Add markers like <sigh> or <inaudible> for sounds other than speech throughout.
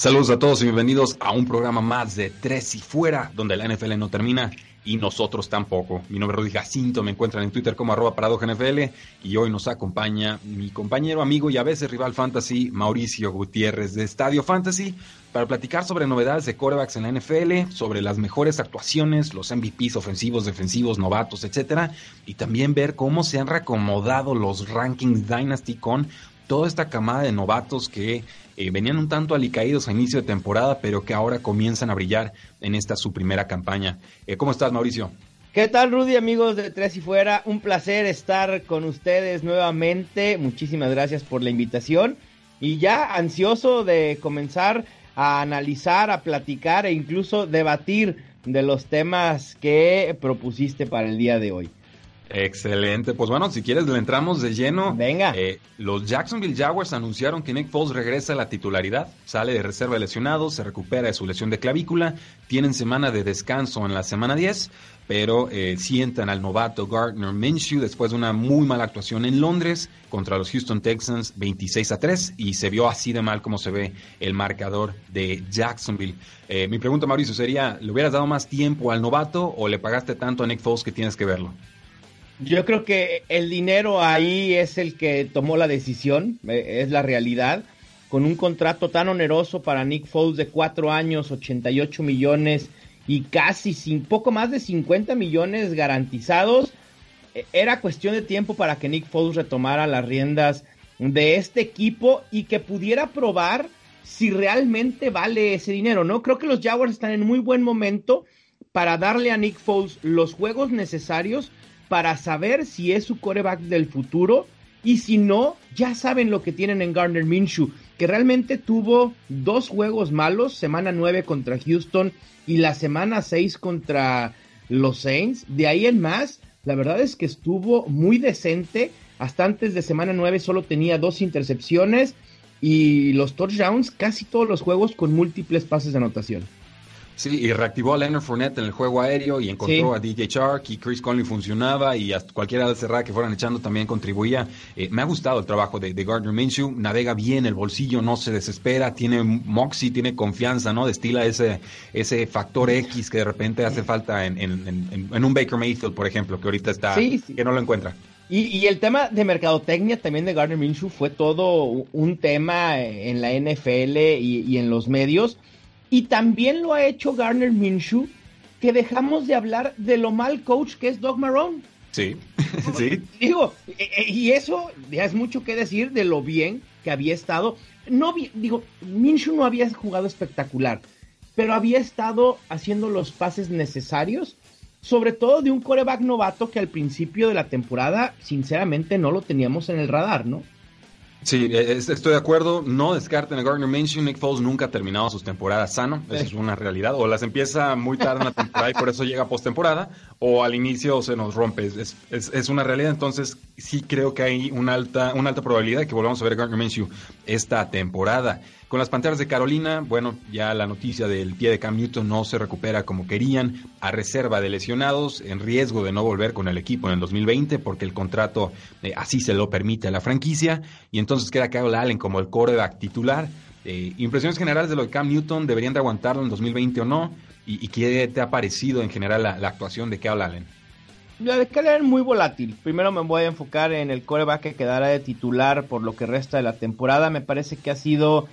Saludos a todos y bienvenidos a un programa más de Tres y Fuera, donde la NFL no termina y nosotros tampoco. Mi nombre es Rudy Jacinto, me encuentran en Twitter como arroba NFL y hoy nos acompaña mi compañero, amigo y a veces rival fantasy, Mauricio Gutiérrez de Estadio Fantasy, para platicar sobre novedades de corebacks en la NFL, sobre las mejores actuaciones, los MVPs ofensivos, defensivos, novatos, etcétera, y también ver cómo se han reacomodado los rankings Dynasty con toda esta camada de novatos que eh, venían un tanto alicaídos a inicio de temporada, pero que ahora comienzan a brillar en esta su primera campaña. Eh, ¿Cómo estás, Mauricio? ¿Qué tal, Rudy, amigos de Tres y Fuera? Un placer estar con ustedes nuevamente. Muchísimas gracias por la invitación. Y ya ansioso de comenzar a analizar, a platicar e incluso debatir de los temas que propusiste para el día de hoy. Excelente. Pues bueno, si quieres le entramos de lleno. Venga. Eh, los Jacksonville Jaguars anunciaron que Nick Foles regresa a la titularidad, sale de reserva de lesionado, se recupera de su lesión de clavícula, tienen semana de descanso en la semana 10, pero eh, sientan al novato Gardner Minshew después de una muy mala actuación en Londres contra los Houston Texans 26 a 3 y se vio así de mal como se ve el marcador de Jacksonville. Eh, mi pregunta, Mauricio, sería, ¿le hubieras dado más tiempo al novato o le pagaste tanto a Nick Foles que tienes que verlo? Yo creo que el dinero ahí es el que tomó la decisión, eh, es la realidad. Con un contrato tan oneroso para Nick Foles de cuatro años, 88 millones y casi sin poco más de 50 millones garantizados, eh, era cuestión de tiempo para que Nick Foles retomara las riendas de este equipo y que pudiera probar si realmente vale ese dinero, ¿no? Creo que los Jaguars están en muy buen momento para darle a Nick Foles los juegos necesarios para saber si es su coreback del futuro y si no, ya saben lo que tienen en Gardner Minshew, que realmente tuvo dos juegos malos, semana 9 contra Houston y la semana 6 contra los Saints. De ahí en más, la verdad es que estuvo muy decente. Hasta antes de semana 9 solo tenía dos intercepciones y los touchdowns, casi todos los juegos con múltiples pases de anotación. Sí, y reactivó a Leonard Fournette en el juego aéreo y encontró a DJ Chark y Chris Conley funcionaba y hasta cualquiera de cerrada que fueran echando también contribuía. Eh, me ha gustado el trabajo de, Gardner Minshew, navega bien el bolsillo, no se desespera, tiene moxie, tiene confianza, ¿no? Destila ese, ese factor X que de repente hace falta en, en, un Baker Mayfield, por ejemplo, que ahorita está, que no lo encuentra. Y, el tema de mercadotecnia también de Gardner Minshew fue todo un tema en la NFL y, y en los medios y también lo ha hecho Garner Minshew, que dejamos de hablar de lo mal coach que es Doug Marrone. Sí, <laughs> sí. Digo, e, e, y eso ya es mucho que decir de lo bien que había estado. No, digo, Minshew no había jugado espectacular, pero había estado haciendo los pases necesarios, sobre todo de un coreback novato que al principio de la temporada, sinceramente, no lo teníamos en el radar, ¿no? Sí, e, estoy de acuerdo. No descarten a Gardner Minshew. Nick Foles nunca ha terminado sus temporadas sano. Eso es una realidad. O las empieza muy tarde en la temporada y por eso llega postemporada. O al inicio se nos rompe. Es, es, es, una realidad. Entonces, sí creo que hay una alta, una alta probabilidad de que volvamos a ver a Gardner Minshew esta temporada. Con las Panteras de Carolina, bueno, ya la noticia del pie de Cam Newton no se recupera como querían, a reserva de lesionados, en riesgo de no volver con el equipo en el 2020 porque el contrato eh, así se lo permite a la franquicia y entonces queda Kyle Allen como el coreback titular. Eh, impresiones generales de lo de Cam Newton, ¿deberían de aguantarlo en 2020 o no? ¿Y, qué te ha parecido en general la, actuación de Kyle Allen? La de Kyle Allen muy volátil. Primero me voy a enfocar en el coreback que quedará de titular por lo que resta de la temporada. Me parece que ha sido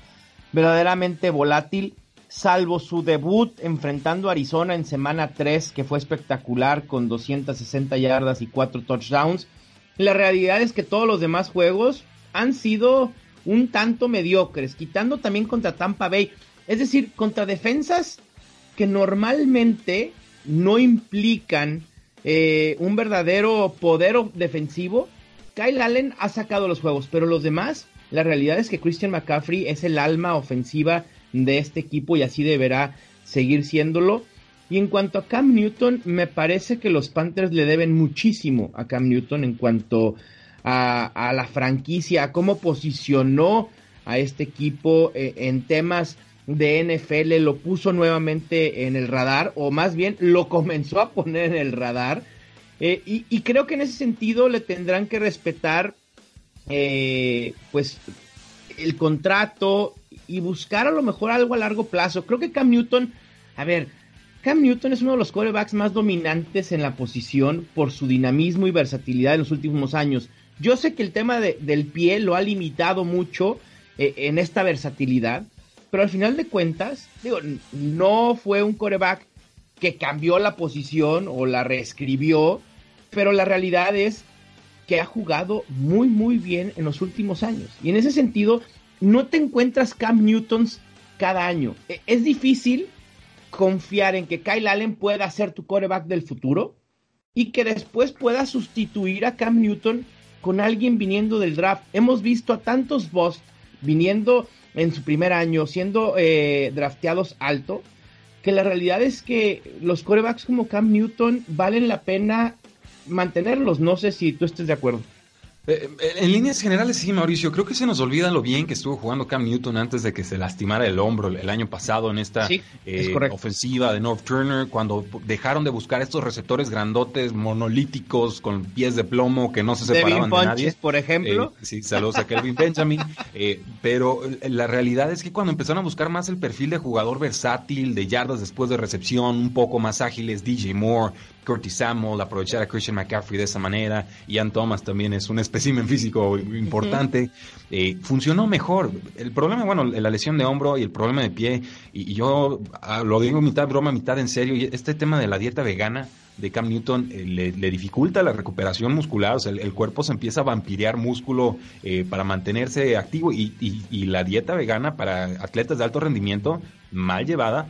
verdaderamente volátil, salvo su debut enfrentando a Arizona en semana 3, que fue espectacular con 260 yardas y 4 touchdowns. La realidad es que todos los demás juegos han sido un tanto mediocres, quitando también contra Tampa Bay, es decir, contra defensas que normalmente no implican eh, un verdadero poder defensivo. Kyle Allen ha sacado los juegos, pero los demás la realidad es que Christian McCaffrey es el alma ofensiva de este equipo y así deberá seguir siéndolo. Y en cuanto a Cam Newton, me parece que los Panthers le deben muchísimo a Cam Newton en cuanto a, la franquicia, a cómo posicionó a este equipo eh, en temas de NFL, lo puso nuevamente en el radar, o más bien lo <laughs> comenzó a poner en el radar. Eh, y creo que en ese sentido le tendrán que respetar eh, pues el contrato y buscar a lo mejor algo a largo plazo. Creo que Cam Newton, a ver, Cam Newton es uno de los quarterbacks más dominantes en la posición por su dinamismo y versatilidad en los últimos años. Yo sé que el tema del pie lo ha limitado mucho eh, en esta versatilidad, pero al final de cuentas, digo, no fue un quarterback que cambió la posición o la reescribió, pero la realidad es que ha jugado muy, muy bien en los últimos años. Y en ese sentido, no te encuentras Cam Newtons cada año. E, es difícil confiar en que Kyle Allen pueda ser tu quarterback del futuro y que después pueda sustituir a Cam Newton con alguien viniendo del draft. Hemos visto a tantos boss viniendo en su primer año, siendo eh, drafteados alto, que la realidad es que los quarterbacks como Cam Newton valen la pena mantenerlos. No sé si tú estés de acuerdo. Eh, en líneas generales, sí, Mauricio. Creo que se nos olvida lo bien que estuvo jugando Cam Newton antes de que se lastimara el hombro el año pasado en esta eh, ofensiva de North Turner, cuando dejaron de buscar estos receptores grandotes, monolíticos, con pies de plomo que no se separaban de nadie. por ejemplo. Eh, sí, saludos a Kelvin Benjamin. <laughs> pero la realidad es que cuando empezaron a buscar más el perfil de jugador versátil, de yardas después de recepción, un poco más ágiles, DJ Moore, Curtis Samuel, aprovechar a Christian McCaffrey de esa manera. Ian Thomas también es un espécimen físico importante. Eh, funcionó mejor. El problema, bueno, la lesión de hombro y el problema de pie, y, yo ah, lo digo mitad broma, mitad en serio, y este tema de la dieta vegana de Cam Newton eh, le, dificulta la recuperación muscular, o sea, el, cuerpo se empieza a vampirear músculo eh, para mantenerse activo y, la dieta vegana para atletas de alto rendimiento, mal llevada,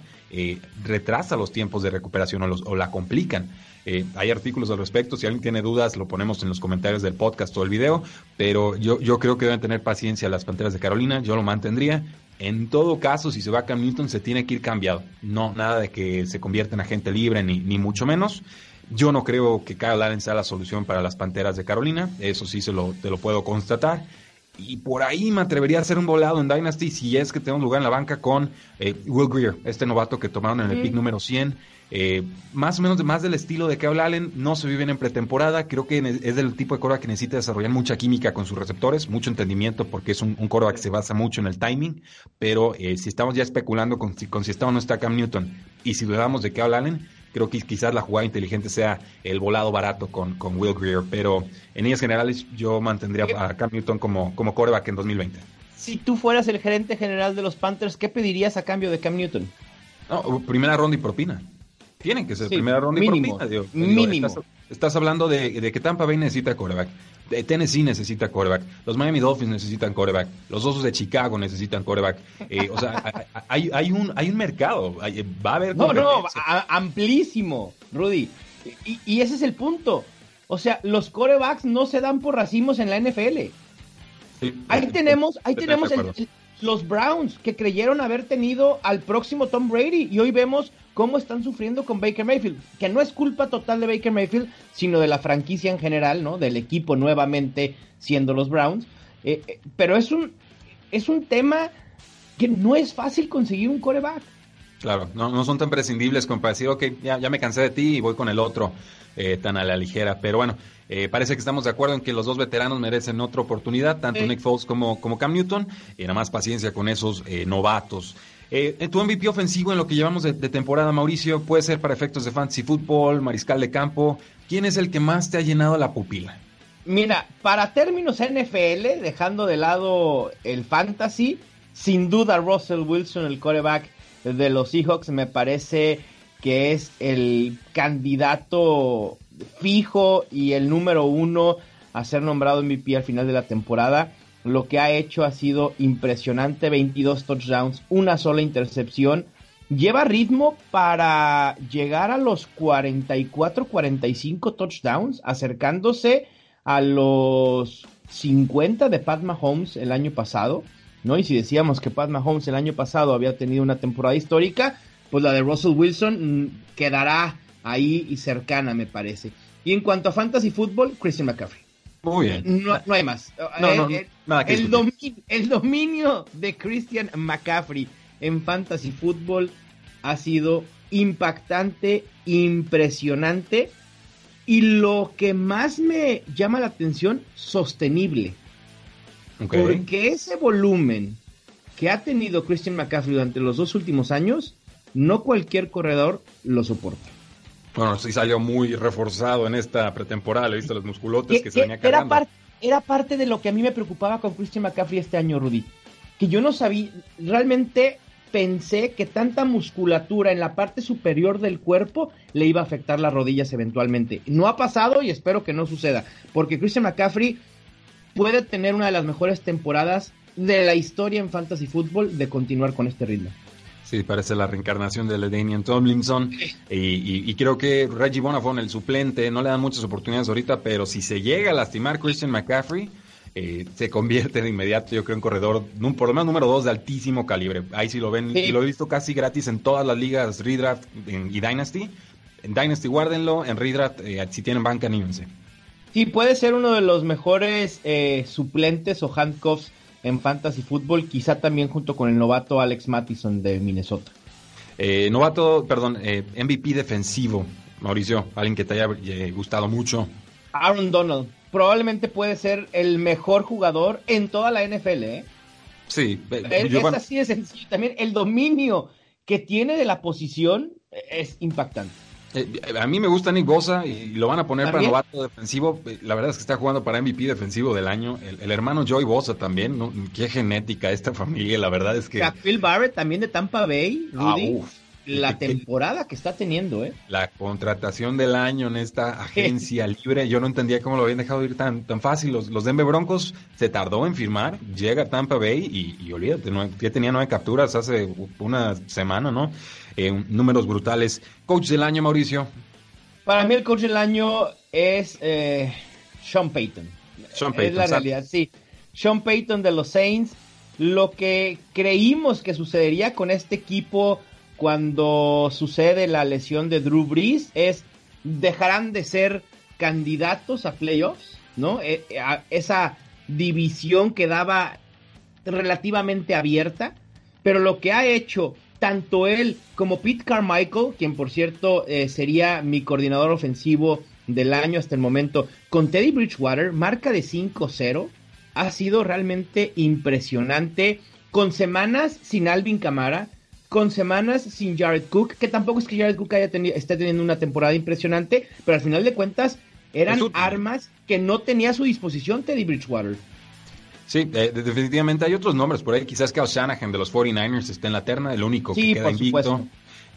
retrasa los tiempos de recuperación o, o la complican. Eh, hay artículos al respecto, si alguien tiene dudas lo ponemos en los comentarios del podcast o el video, pero yo, yo creo que deben tener paciencia las Panteras de Carolina, yo lo mantendría. En todo caso, si se va Cam Newton, se tiene que ir cambiado. No, nada de que se convierta en agente libre, ni, ni mucho menos. Yo no creo que Kyle Allen sea la solución para las Panteras de Carolina, eso sí se lo, te lo puedo constatar. Y por ahí me atrevería a hacer un volado en Dynasty si es que tengo lugar en la banca con eh, Will Greer, este novato que tomaron en el pick número 100. Eh, más o menos más del estilo de Kyle Allen, no se viven en pretemporada, creo que es del tipo de coreback que necesita desarrollar mucha química con sus receptores, mucho entendimiento porque es un, un que se basa mucho en el timing, pero eh, si estamos ya especulando con, con, si está o no está Cam Newton y si dudamos de Kyle Allen, creo que quizás la jugada inteligente sea el volado barato con, con Will Greer, pero en líneas generales yo mantendría a Cam Newton como, como coreback en 2020. Si tú fueras el gerente general de los Panthers, ¿qué pedirías a cambio de Cam Newton? primera ronda y propina. Tienen que ser primera ronda mínimo, y mínimo. Estás, hablando de, que Tampa Bay necesita coreback. De Tennessee necesita coreback. Los Miami Dolphins necesitan coreback. Los Osos de Chicago necesitan coreback. Eh, o sea, hay, hay, un, hay un mercado. va a haber. No, no, amplísimo, Rudy. Y, ese es el punto. O sea, los corebacks no se dan por racimos en la NFL. ahí tenemos, ahí tenemos los Browns que creyeron haber tenido al próximo Tom Brady y hoy vemos cómo están sufriendo con Baker Mayfield, que no es culpa total de Baker Mayfield, sino de la franquicia en general, ¿no? Del equipo nuevamente siendo los Browns. Eh, eh, pero es un, es un tema que no es fácil conseguir un coreback. Claro, no, no son tan prescindibles como para decir, ok, ya, ya me cansé de ti y voy con el otro eh, tan a la ligera. Pero bueno, parece que estamos de acuerdo en que los dos veteranos merecen otra oportunidad, tanto Nick Foles como, como Cam Newton, y nada más paciencia con esos novatos. Eh, tu MVP ofensivo en lo que llevamos de, temporada, Mauricio, puede ser para efectos de fantasy fútbol, mariscal de campo. ¿Quién es el que más te ha llenado la pupila? Mira, para términos NFL, dejando de lado el fantasy, sin duda Russell Wilson, el coreback de los Seahawks, me parece que es el candidato fijo y el número uno a ser nombrado MVP al final de la temporada. Lo que ha hecho ha sido impresionante, 22 touchdowns, una sola intercepción. Lleva ritmo para llegar a los 44-45 touchdowns, acercándose a los 50 de Pat Mahomes el año pasado, ¿no? Y si decíamos que Pat Mahomes el año pasado había tenido una temporada histórica, pues la de Russell Wilson mm, quedará ahí y cercana, me parece. Y en cuanto a fantasy fútbol, Christian McCaffrey. Muy bien. No, hay más. Eh, el, el, dominio, de Christian McCaffrey en fantasy fútbol ha sido impactante, impresionante y lo que más me llama la atención, sostenible. Porque ese volumen que ha tenido Christian McCaffrey durante los dos últimos años, no cualquier corredor lo soporta. Bueno, sí salió muy reforzado en esta pretemporada, he visto los musculotes que, se venía cargando. Era, era parte de lo que a mí me preocupaba con Christian McCaffrey este año, Rudy. Que yo no sabía, realmente pensé que tanta musculatura en la parte superior del cuerpo le iba a afectar las rodillas eventualmente. No ha pasado y espero que no suceda, porque Christian McCaffrey puede tener una de las mejores temporadas de la historia en fantasy fútbol de continuar con este ritmo. Sí, parece la reencarnación de Daniel Tomlinson. Y, creo que Reggie Bonafon, el suplente, no le dan muchas oportunidades ahorita, pero si se llega a lastimar Christian McCaffrey, eh, se convierte de inmediato, yo creo, en corredor, por lo menos número dos de altísimo calibre. Ahí sí lo ven, y lo he visto casi gratis en todas las ligas Redraft y Dynasty. En Dynasty guárdenlo, en Redraft, eh, si tienen banca, anímense. Sí, puede ser uno de los mejores eh, suplentes o handcuffs en fantasy fútbol, quizá también junto con el novato Alex Mattison de Minnesota. Eh, novato, perdón, eh, MVP defensivo, Mauricio, alguien que te haya eh, gustado mucho. Aaron Donald, probablemente puede ser el mejor jugador en toda la NFL, ¿eh? Sí, es, así de sencillo. También el dominio que tiene de la posición es impactante. Eh, a mí me gusta Nick Bosa y lo van a poner para novato defensivo. La verdad es que está jugando para MVP defensivo del año. El, hermano Joy Bosa también, ¿no? Qué genética esta familia, la verdad es que. Phil Barrett también de Tampa Bay, ah, la temporada que está teniendo, ¿eh? La contratación del año en esta agencia <laughs> libre, yo no entendía cómo lo habían dejado ir tan, tan fácil. Los, los Denver Broncos se tardó en firmar, llega a Tampa Bay y, y olvídate, ya tenía nueve capturas hace una semana, ¿no? Eh, números brutales. Coach del año, Mauricio. Para mí el coach del año es eh, Sean Payton. Sean Payton. Es la realidad, sí. Sean Payton de los Saints. Lo que creímos que sucedería con este equipo cuando sucede la lesión de Drew Brees es dejarán de ser candidatos a playoffs, ¿no? E, esa división quedaba relativamente abierta, pero lo que ha hecho tanto él como Pete Carmichael, quien por cierto eh, sería mi coordinador ofensivo del año hasta el momento, con Teddy Bridgewater, marca de 5-0, ha sido realmente impresionante, con semanas sin Alvin Camara, con semanas sin Jared Cook, que tampoco es que Jared Cook haya tenido, esté teniendo una temporada impresionante, pero al final de cuentas eran armas que no tenía a su disposición Teddy Bridgewater. Sí, eh, definitivamente hay otros nombres por ahí. Quizás Kyle Shanahan de los 49ers esté en la terna, el único que queda invicto.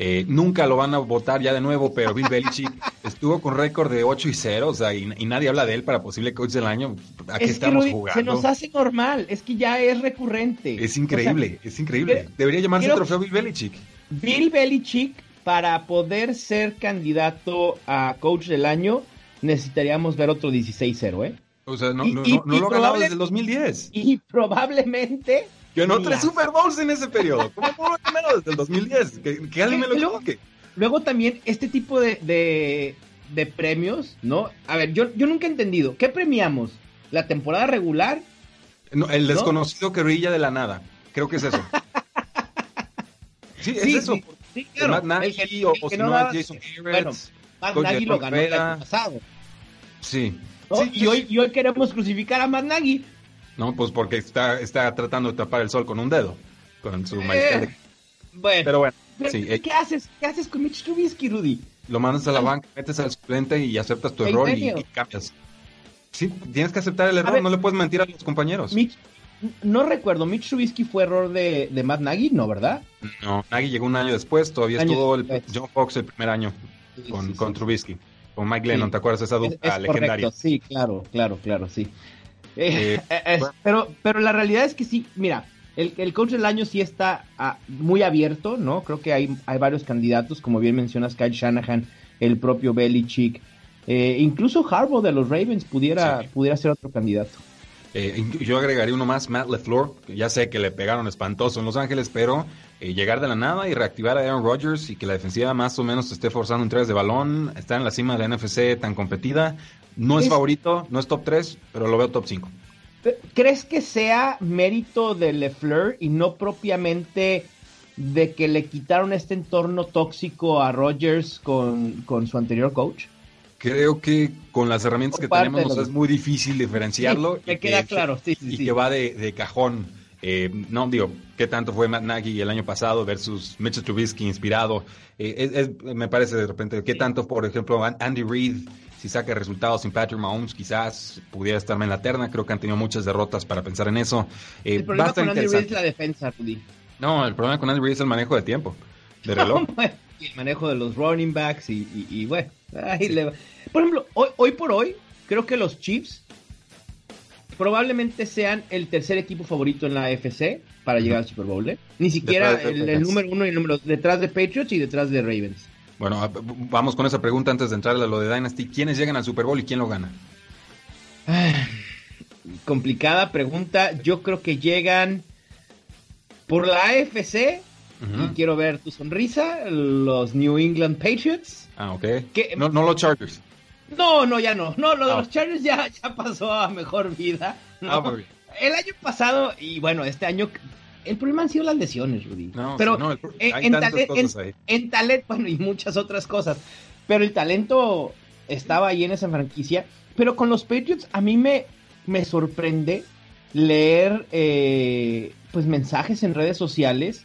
Eh, nunca lo van a votar ya de nuevo, pero Bill Belichick <laughs> estuvo con récord de 8 y 0, o sea, y, nadie habla de él para posible coach del año. ¿A qué estamos jugando? Se nos hace normal, es que ya es recurrente. Es increíble, es increíble. Debería llamarse el trofeo Bill Belichick. Bill Belichick, para poder ser candidato a coach del año, necesitaríamos ver otro 16-0, ¿eh? O sea, no, no, no, lo ha ganado desde el 2010. Y probablemente. Que no tres Super Bowls en ese periodo. ¿Cómo no lo ha ganado desde el 2010? Que, que alguien me lo luego, Luego también, este tipo de, de, premios, ¿no? A ver, yo, yo nunca he entendido. ¿Qué premiamos? ¿La temporada regular? el desconocido que brilla de la nada. Creo que es eso. <laughs> sí, es eso. Sí, claro. Matt Nagy o, si no, Jason Bueno, Matt Nagy lo ganó el año pasado. Sí y, hoy, y hoy queremos crucificar a Matt No, pues porque está, está tratando de tapar el sol con un dedo, con su eh, Bueno, pero bueno. Eh. ¿qué, haces? ¿Qué haces con Mitch Trubisky, Rudy? Lo mandas a la banca, metes al suplente y aceptas tu error y, cambias. Sí, tienes que aceptar el error, no le puedes mentir a los compañeros. no recuerdo, Mitch Trubisky fue error de, de Matt Nagy, ¿no, verdad? No, Nagy llegó un año después, todavía estuvo el, John Fox el primer año con, con Trubisky con Mike Lennon, ¿te acuerdas esa dupla legendaria? sí, claro, claro, claro, sí. Eh, eh, <laughs> pero, pero la realidad es que sí, mira, el, el coach del año sí está ah, muy abierto, ¿no? Creo que hay, hay varios candidatos, como bien mencionas, Kyle Shanahan, el propio Belichick, eh, incluso Harbaugh de los Ravens pudiera, pudiera ser otro candidato. yo agregaría uno más, Matt LeFleur, ya sé que le pegaron espantoso en Los Ángeles, pero eh, llegar de la nada y reactivar a Aaron Rodgers y que la defensiva más o menos esté forzando entregas de balón, está en la cima de la NFC tan competida. No es, favorito, no es top 3, pero lo veo top 5. ¿Crees que sea mérito de LeFleur y no propiamente de que le quitaron este entorno tóxico a Rodgers con, su anterior coach? Creo que con las herramientas que tenemos es muy difícil diferenciarlo. me queda claro, sí, y que va de, de cajón Eh, no, digo, ¿qué tanto fue Matt Nagy el año pasado versus Mitchell Trubisky inspirado? Eh, me parece de repente, ¿qué tanto, por ejemplo, Andy Reid, si saca resultados sin Patrick Mahomes, quizás pudiera estarme en la terna? Creo que han tenido muchas derrotas para pensar en eso. Eh, el problema con Andy Reid es la defensa, Rudy. No, el problema con Andy Reid es el manejo de tiempo, de reloj. <laughs> el manejo de los running backs y, bueno. Por ejemplo, hoy, hoy por hoy, creo que los Chiefs probablemente sean el tercer equipo favorito en la AFC para llegar al Super Bowl. ¿eh? Ni siquiera el, número uno y el número detrás de Patriots y detrás de Ravens. Bueno, vamos con esa pregunta antes de entrar a lo de Dynasty. ¿Quiénes llegan al Super Bowl y quién lo gana? complicada pregunta. Yo creo que llegan por la AFC. Y quiero ver tu sonrisa. Los New England Patriots. Ah, ok. no, no los Chargers. No, no, ya no. No, lo de ah. los Chargers ya, ya pasó a mejor vida. Ah, muy bien. El año pasado, y bueno, este año, el problema han sido las lesiones, Rudy. No, pero no, en, en, talento, bueno, y muchas otras cosas. Pero el talento estaba ahí en esa franquicia. Pero con los Patriots, a mí me, me sorprende leer eh, pues mensajes en redes sociales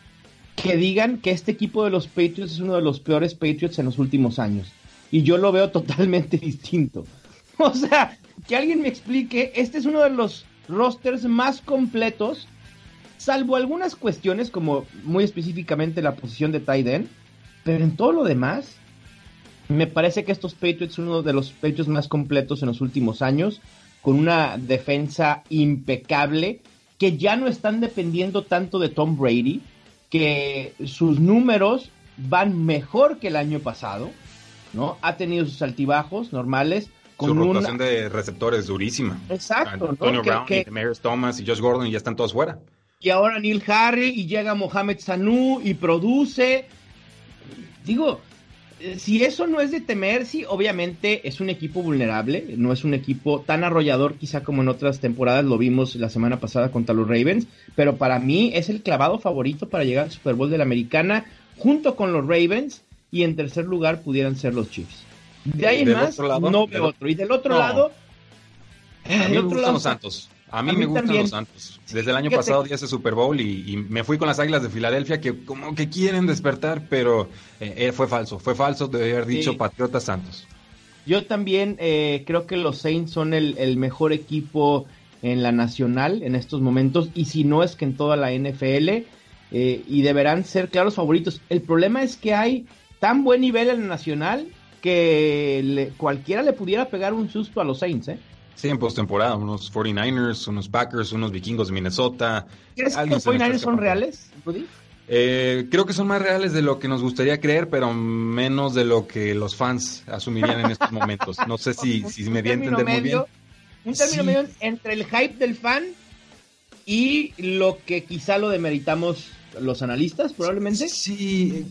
que digan que este equipo de los Patriots es uno de los peores Patriots en los últimos años y yo lo veo <laughs> totalmente distinto. O sea, que alguien me explique, este es uno de los rosters más completos, salvo algunas cuestiones como muy específicamente la posición de end, pero en todo lo demás, me parece que estos Patriots son uno de los Patriots más completos en los últimos años, con una defensa impecable, que ya no están dependiendo tanto de Tom Brady, que sus números van mejor que el año pasado ¿no? Ha tenido sus altibajos normales. Con Su rotación de receptores durísima. Exacto. Antonio Brown, y Thomas y Josh Gordon y ya están todos fuera. Y ahora Neil Harry y llega Mohamed Sanu y produce. Digo, eh, si eso no es de temer, sí, obviamente es un equipo vulnerable, no es un equipo tan arrollador quizá como en otras temporadas lo vimos la semana pasada contra los Ravens, pero para mí es el clavado favorito para llegar al Super Bowl de la Americana junto con los Ravens y en tercer lugar pudieran ser los Chiefs. De ahí más, no veo otro. Y del otro lado, a mí me gustan los Santos. A mí, me gustan los Santos. Desde el año pasado di ese Super Bowl y, me fui con las Águilas de Filadelfia que como que quieren despertar, pero eh, eh, fue falso. Fue falso de haber dicho Patriotas Santos. Yo también eh, creo que los Saints son el, el, mejor equipo en la nacional en estos momentos y si no es que en toda la NFL y deberán ser claros favoritos. El problema es que hay tan buen nivel en el nacional que cualquiera le pudiera pegar un susto a los Saints, ¿eh? Sí, en postemporada, unos 49ers, unos Packers, unos vikingos de Minnesota. ¿Crees que los 49ers son reales, Rudy? Eh, creo que son más reales de lo que nos gustaría creer, pero menos de lo que los fans asumirían en estos momentos. No sé si, si me di a entender muy bien. Un término medio entre el hype del fan y lo que quizá lo demeritamos los analistas, probablemente. Sí,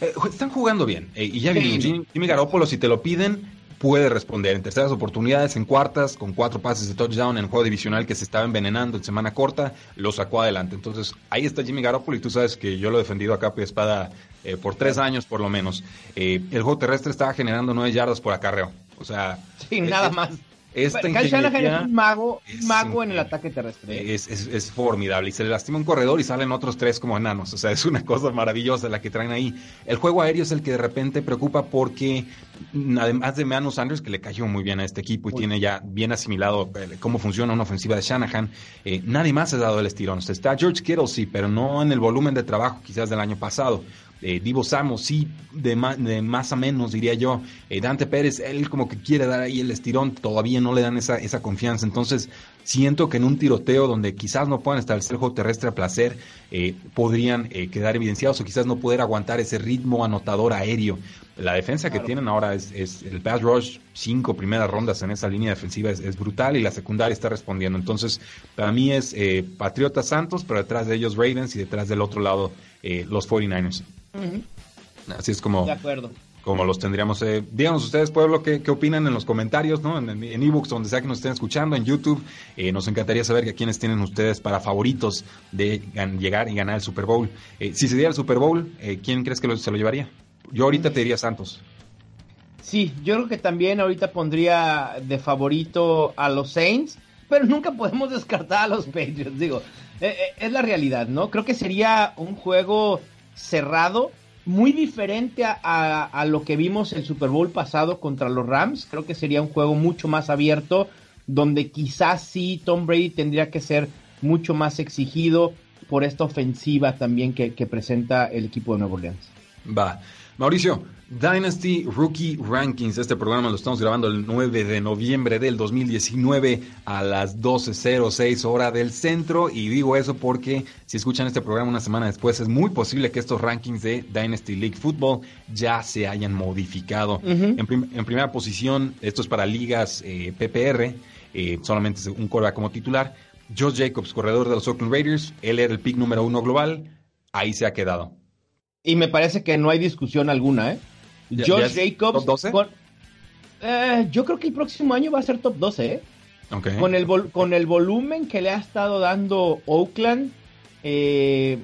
eh, están jugando bien. Eh, y ya vi, Jimmy, Garoppolo, si te lo piden, puede responder en terceras oportunidades, en cuartas, con cuatro pases de touchdown en juego divisional que se estaba envenenando en semana corta, lo sacó adelante. Entonces, ahí está Jimmy Garoppolo y tú sabes que yo lo he defendido a capa y espada eh, por tres años por lo menos. el juego terrestre estaba generando nueve yardas por acarreo. O sea... Sí, nada más. Esta Shanahan es un mago, mago en el ataque terrestre. Es, formidable. Y se le lastima un corredor y salen otros tres como enanos. O sea, es una cosa maravillosa la que traen ahí. El juego aéreo es el que de repente preocupa porque, además de Manu Sanders, que le cayó muy bien a este equipo y tiene ya bien asimilado eh, cómo funciona una ofensiva de Shanahan, eh, nadie más ha dado el estirón. O sea, está George Kittle, sí, pero no en el volumen de trabajo quizás del año pasado. Eh, Divo Samos, sí, de, más a menos, diría yo. Eh, Dante Pérez, él como que quiere dar ahí el estirón, todavía no le dan esa, esa confianza. Entonces, siento que en un tiroteo donde quizás no puedan establecer el juego terrestre a placer, eh, podrían quedar evidenciados o quizás no poder aguantar ese ritmo anotador aéreo. La defensa que tienen ahora es, es, el pass rush, cinco primeras rondas en esa línea defensiva es, brutal y la secundaria está respondiendo. Entonces, para mí es Patriota Santos, pero detrás de ellos Ravens y detrás del otro lado los 49ers. Así es como, como los tendríamos. Eh, díganos ustedes, pueblo, qué, qué opinan en los comentarios, ¿no? En ebooks, donde sea que nos estén escuchando, en YouTube. Eh, nos encantaría saber a quiénes tienen ustedes para favoritos de llegar y ganar el Super Bowl. Eh, si se diera el Super Bowl, eh, ¿quién crees que se lo llevaría? Yo ahorita te diría Santos. Sí, yo creo que también ahorita pondría de favorito a los Saints, pero nunca podemos descartar a los Patriots. Digo, eh, eh, es la realidad, ¿no? Creo que sería un juego cerrado, muy diferente a, a, lo que vimos el Super Bowl pasado contra los Rams. Creo que sería un juego mucho más abierto, donde quizás sí Tom Brady tendría que ser mucho más exigido por esta ofensiva también que, que presenta el equipo de Nueva Orleans. Va. Mauricio, Dynasty Rookie Rankings. Este programa lo estamos grabando el 9 de noviembre del 2019 a las 12.06 hora del centro. Y digo eso porque si escuchan este programa una semana después, es muy posible que estos rankings de Dynasty League Football ya se hayan modificado. en, primera posición, esto es para ligas eh, PPR, eh, solamente un coreback como titular. Josh Jacobs, corredor de los Oakland Raiders, él era el pick número uno global, ahí se ha quedado. Y me parece que no hay discusión alguna, ¿eh? Josh Jacobs. ¿Top 12? Eh, yo creo que el próximo año va a ser top 12, ¿eh? Con, el con el volumen que le ha estado dando Oakland, eh,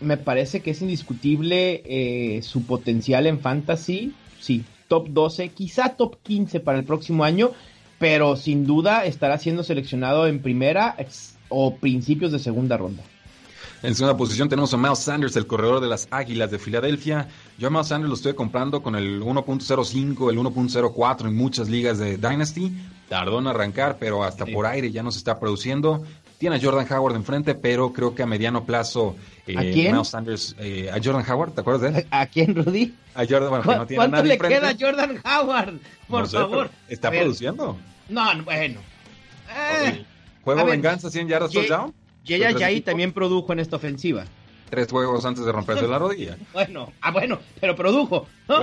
me parece que es indiscutible eh, su potencial en fantasy. Sí, top 12, quizá top 15 para el próximo año, pero sin duda estará siendo seleccionado en primera o principios de segunda ronda. En segunda posición tenemos a Miles Sanders, el corredor de las Águilas de Filadelfia. Yo a Miles Sanders lo estoy comprando con el 1.05, el 1.04 en muchas ligas de Dynasty. Tardó en arrancar, pero hasta por aire ya nos está produciendo. Tiene a Jordan Howard enfrente, pero creo que a mediano plazo eh, ¿A quién? Miles Sanders, eh, a Jordan Howard, ¿te acuerdas de él? ¿A quién, Rudy? A Jordan, bueno, que no tiene ¿Cuánto le queda a Jordan Howard? Por favor. ¿Está produciendo? No, bueno. Eh, ¿Juego venganza 100 yardas touchdown? Y ella ya ahí también produjo en esta ofensiva. Tres juegos antes de romperse la rodilla. <laughs> Bueno, ah, bueno, pero produjo. ¿no?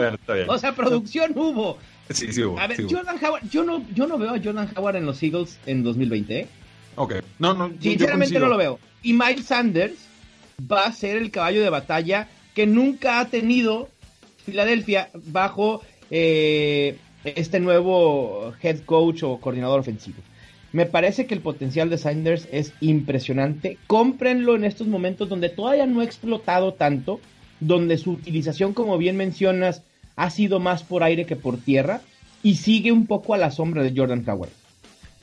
O sea, producción hubo. Sí, sí hubo. A ver, Jordan Howard, yo no, yo no veo a Jordan Howard en los Eagles en 2020. ¿eh? Ok, no, no. Sinceramente no lo veo. Y Miles Sanders va a ser el caballo de batalla que nunca ha tenido Filadelfia bajo eh, este nuevo head coach o coordinador ofensivo. Me parece que el potencial de Sanders es impresionante. Cómprenlo en estos momentos donde todavía no ha explotado tanto, donde su utilización, como bien mencionas, ha sido más por aire que por tierra y sigue un poco a la sombra de Jordan Howard.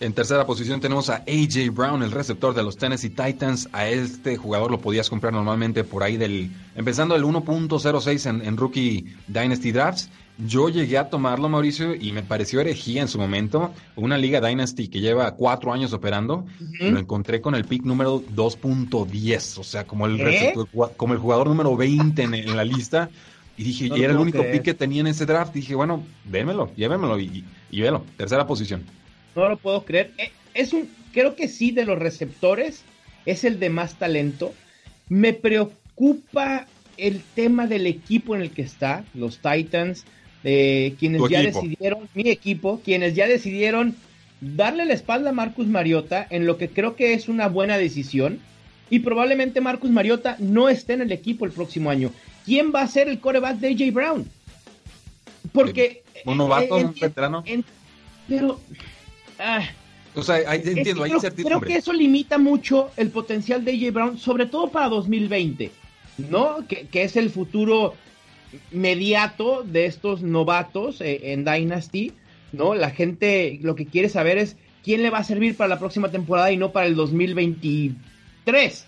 En tercera posición tenemos a AJ Brown, el receptor de los Tennessee Titans. A este jugador lo podías comprar normalmente por ahí del, empezando el 1.06 en, en, Rookie Dynasty Drafts. Yo llegué a tomarlo, Mauricio, y me pareció herejía en su momento. Una liga Dynasty que lleva cuatro años operando. Lo encontré con el pick número 2.10, o sea, como el, como el jugador número 20 en, la lista. Y dije, y era el único pick que tenía en ese draft. dije, bueno, démelo, llévemelo y, y, velo. Tercera posición. No lo puedo creer. Eh, es un, creo que sí, de los receptores, es el de más talento. Me preocupa el tema del equipo en el que está, los Titans, eh, quienes ya decidieron, mi equipo, quienes ya decidieron darle la espalda a Marcus Mariota en lo que creo que es una buena decisión. Y probablemente Marcus Mariota no esté en el equipo el próximo año. ¿Quién va a ser el coreback de AJ Brown? Porque. Un novato, un veterano. pero Ah. o sea, entiendo, hay creo, creo que eso limita mucho el potencial de AJ Brown, sobre todo para 2020, ¿no? Que, es el futuro mediato de estos novatos eh, en Dynasty, ¿no? La gente lo que quiere saber es quién le va a servir para la próxima temporada y no para el 2023,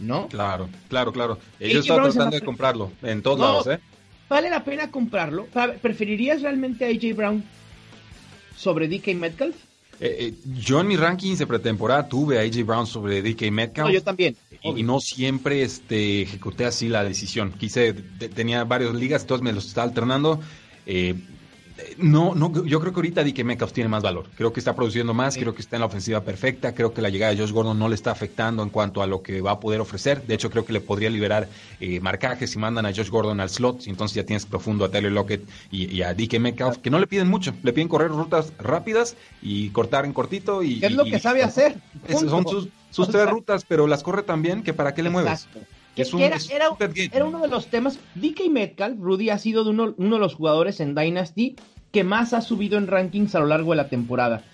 ¿no? Claro, claro, claro. Yo estaba tratando de comprarlo en todos lados, ¿eh? ¿Vale la pena comprarlo? ¿Preferirías realmente a AJ Brown sobre DK Metcalf? Eh, eh, yo en mi ranking de pretemporada tuve a AJ Brown sobre DK Metcalf. yo también. Y, no siempre este, ejecuté así la decisión. Quise, tenía varias ligas, entonces me los estaba alternando. Eh, no, no, yo creo que ahorita DK Metcalf tiene más valor. Creo que está produciendo más, creo que está en la ofensiva perfecta. Creo que la llegada de Josh Gordon no le está afectando en cuanto a lo que va a poder ofrecer. De hecho, creo que le podría liberar eh, marcajes si mandan a Josh Gordon al slot. Y entonces ya tienes profundo a Taylor Lockett y, a DK Metcalf, que no le piden mucho. Le piden correr rutas rápidas y cortar en cortito. Y, es lo que sabe hacer? son sus, <laughs> sus tres rutas, pero las corre tan bien que para qué le mueves. Es era, era, uno de los temas. DK Metcalf, Rudy, ha sido uno, uno de los jugadores en Dynasty que más ha subido en rankings a lo largo de la temporada.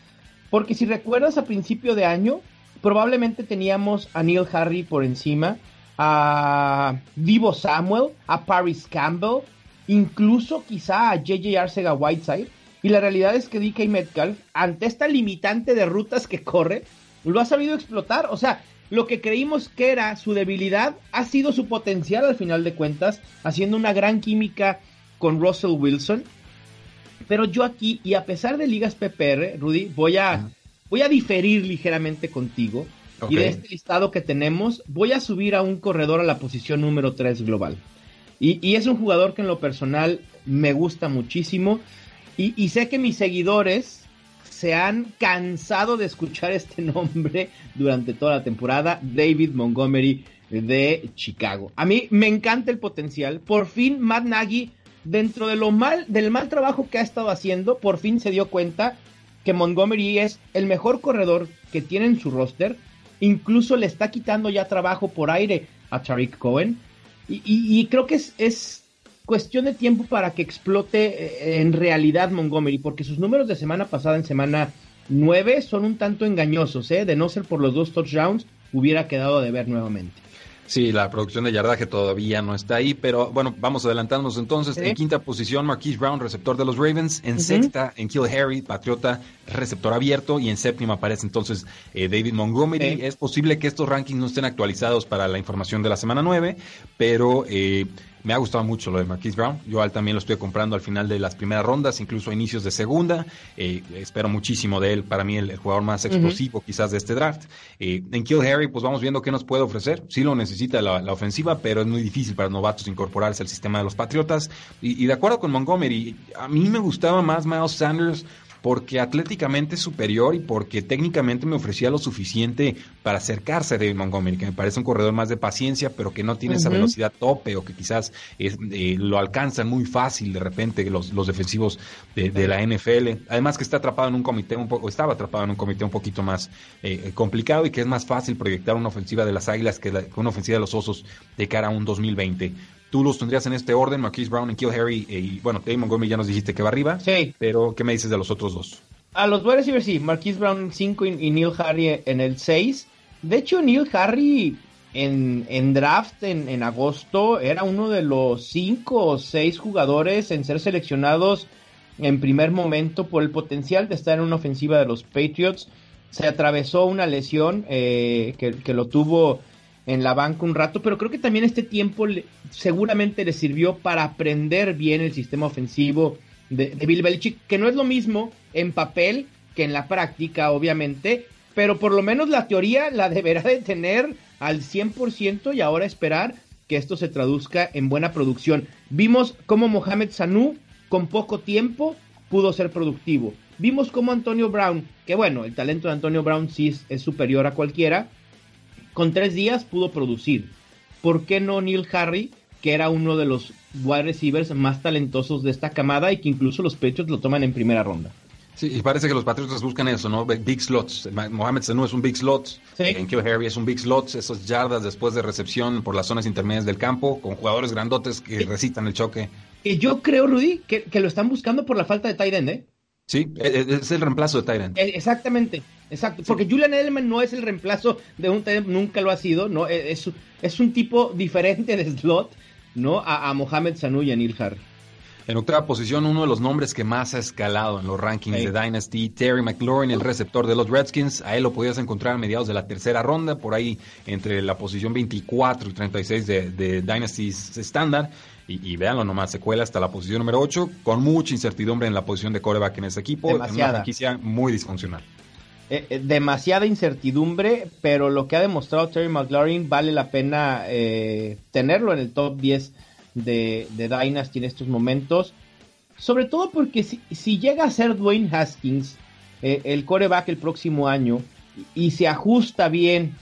Porque si recuerdas a principio de año, probablemente teníamos a Neil Harry por encima, a Divo Samuel, a Paris Campbell, incluso quizá a JJ Arcega Whiteside. Y la realidad es que DK Metcalf, ante esta limitante de rutas que corre, lo ha sabido explotar. O sea, lo que creímos que era su debilidad ha sido su potencial al final de cuentas, haciendo una gran química con Russell Wilson. Pero yo aquí, y a pesar de ligas PPR, Rudy, voy a, voy a diferir ligeramente contigo. Y de este listado que tenemos, voy a subir a un corredor a la posición número 3 global. Y, es un jugador que en lo personal me gusta muchísimo. Y, sé que mis seguidores se han cansado de escuchar este nombre durante toda la temporada. David Montgomery de Chicago. A mí me encanta el potencial. Por fin Matt Nagy, dentro de lo mal, del mal trabajo que ha estado haciendo, por fin se dio cuenta que Montgomery es el mejor corredor que tiene en su roster. Incluso le está quitando ya trabajo por aire a Tariq Cohen. Y, creo que es, es, cuestión de tiempo para que explote eh, en realidad Montgomery, porque sus números de semana pasada en semana 9 son un tanto engañosos, ¿eh? de no ser por los dos touchdowns, hubiera quedado de ver nuevamente. Sí, la producción de yardaje todavía no está ahí, pero bueno, vamos adelantándonos entonces. En quinta posición, Marquise Brown, receptor de los Ravens. En sexta, en Kill Harry, Patriota, receptor abierto. Y en séptima aparece entonces eh, David Montgomery. Es posible que estos rankings no estén actualizados para la información de la semana 9, pero... Me ha gustado mucho lo de Marquise Brown. Yo también lo estoy comprando al final de las primeras rondas, incluso a inicios de segunda. Eh, espero muchísimo de él. Para mí, el, jugador más explosivo quizás de este draft. Eh, en Kill Harry, pues vamos viendo qué nos puede ofrecer. Sí lo necesita la, ofensiva, pero es muy difícil para novatos incorporarse al sistema de los Patriotas. Y, y de acuerdo con Montgomery, a mí me gustaba más Miles Sanders porque atléticamente es superior y porque técnicamente me ofrecía lo suficiente para acercarse a David Montgomery, que me parece un corredor más de paciencia, pero que no tiene esa velocidad tope o que quizás eh, lo alcanzan muy fácil de repente los, los defensivos de, la NFL. Además que está atrapado en un comité un poco, estaba atrapado en un comité un poquito más eh, complicado y que es más fácil proyectar una ofensiva de las Águilas que, que una ofensiva de los Osos de cara a un 2020. Tú los tendrías en este orden, Marquise Brown y Kill Harry. Eh, y bueno, Damon Montgomery ya nos dijiste que va arriba. Sí. Pero, ¿qué me dices de los otros dos? A los wide receivers sí, Marquise Brown 5 y, Neil Harry en el 6. De hecho, Neil Harry en, en draft en, en, agosto era uno de los 5 o 6 jugadores en ser seleccionados en primer momento por el potencial de estar en una ofensiva de los Patriots. Se atravesó una lesión eh, que, que, lo tuvo en la banca un rato, pero creo que también este tiempo seguramente le sirvió para aprender bien el sistema ofensivo de, Bill Belichick, que no es lo mismo en papel que en la práctica, obviamente, pero por lo menos la teoría la deberá de tener al 100% y ahora esperar que esto se traduzca en buena producción. Vimos cómo Mohamed Sanu con poco tiempo pudo ser productivo. Vimos cómo Antonio Brown, que bueno, el talento de Antonio Brown sí es superior a cualquiera, con tres días pudo producir. ¿Por qué no Neil Harry, que era uno de los wide receivers más talentosos de esta camada y que incluso los Patriots lo toman en primera ronda? Sí, y parece que los Patriots buscan eso, ¿no? Big slots. Mohamed Sanu es un big slot. Sí. En Kill Harry es un big slot. Esas yardas después de recepción por las zonas intermedias del campo, con jugadores grandotes que recitan el choque. Y yo creo, Rudy, que, lo están buscando por la falta de tight end, ¿eh? Sí, e, e, es el reemplazo de Tyrant. E, exactamente, exacto. Porque Julian Edelman no es el reemplazo de un Tyrant, nunca lo ha sido, ¿no? Es, es un tipo diferente de slot, ¿no? A, Mohamed Sanu y a Neil Harry. En octava posición, uno de los nombres que más ha escalado en los rankings de Dynasty, Terry McLaurin, el receptor de los Redskins. A él lo podías encontrar a mediados de la tercera ronda, por ahí entre la posición 24 y 36 de, de Dynasties estándar. Y, y véanlo nomás, se cuela hasta la posición número 8, con mucha incertidumbre en la posición de coreback en ese equipo, demasiada. en una franquicia muy disfuncional. Eh, eh, demasiada incertidumbre, pero lo que ha demostrado Terry McLaurin vale la pena eh, tenerlo en el top 10 de, de, Dynasty en estos momentos. Sobre todo porque si, llega a ser Dwayne Haskins el coreback el próximo año y, se ajusta bien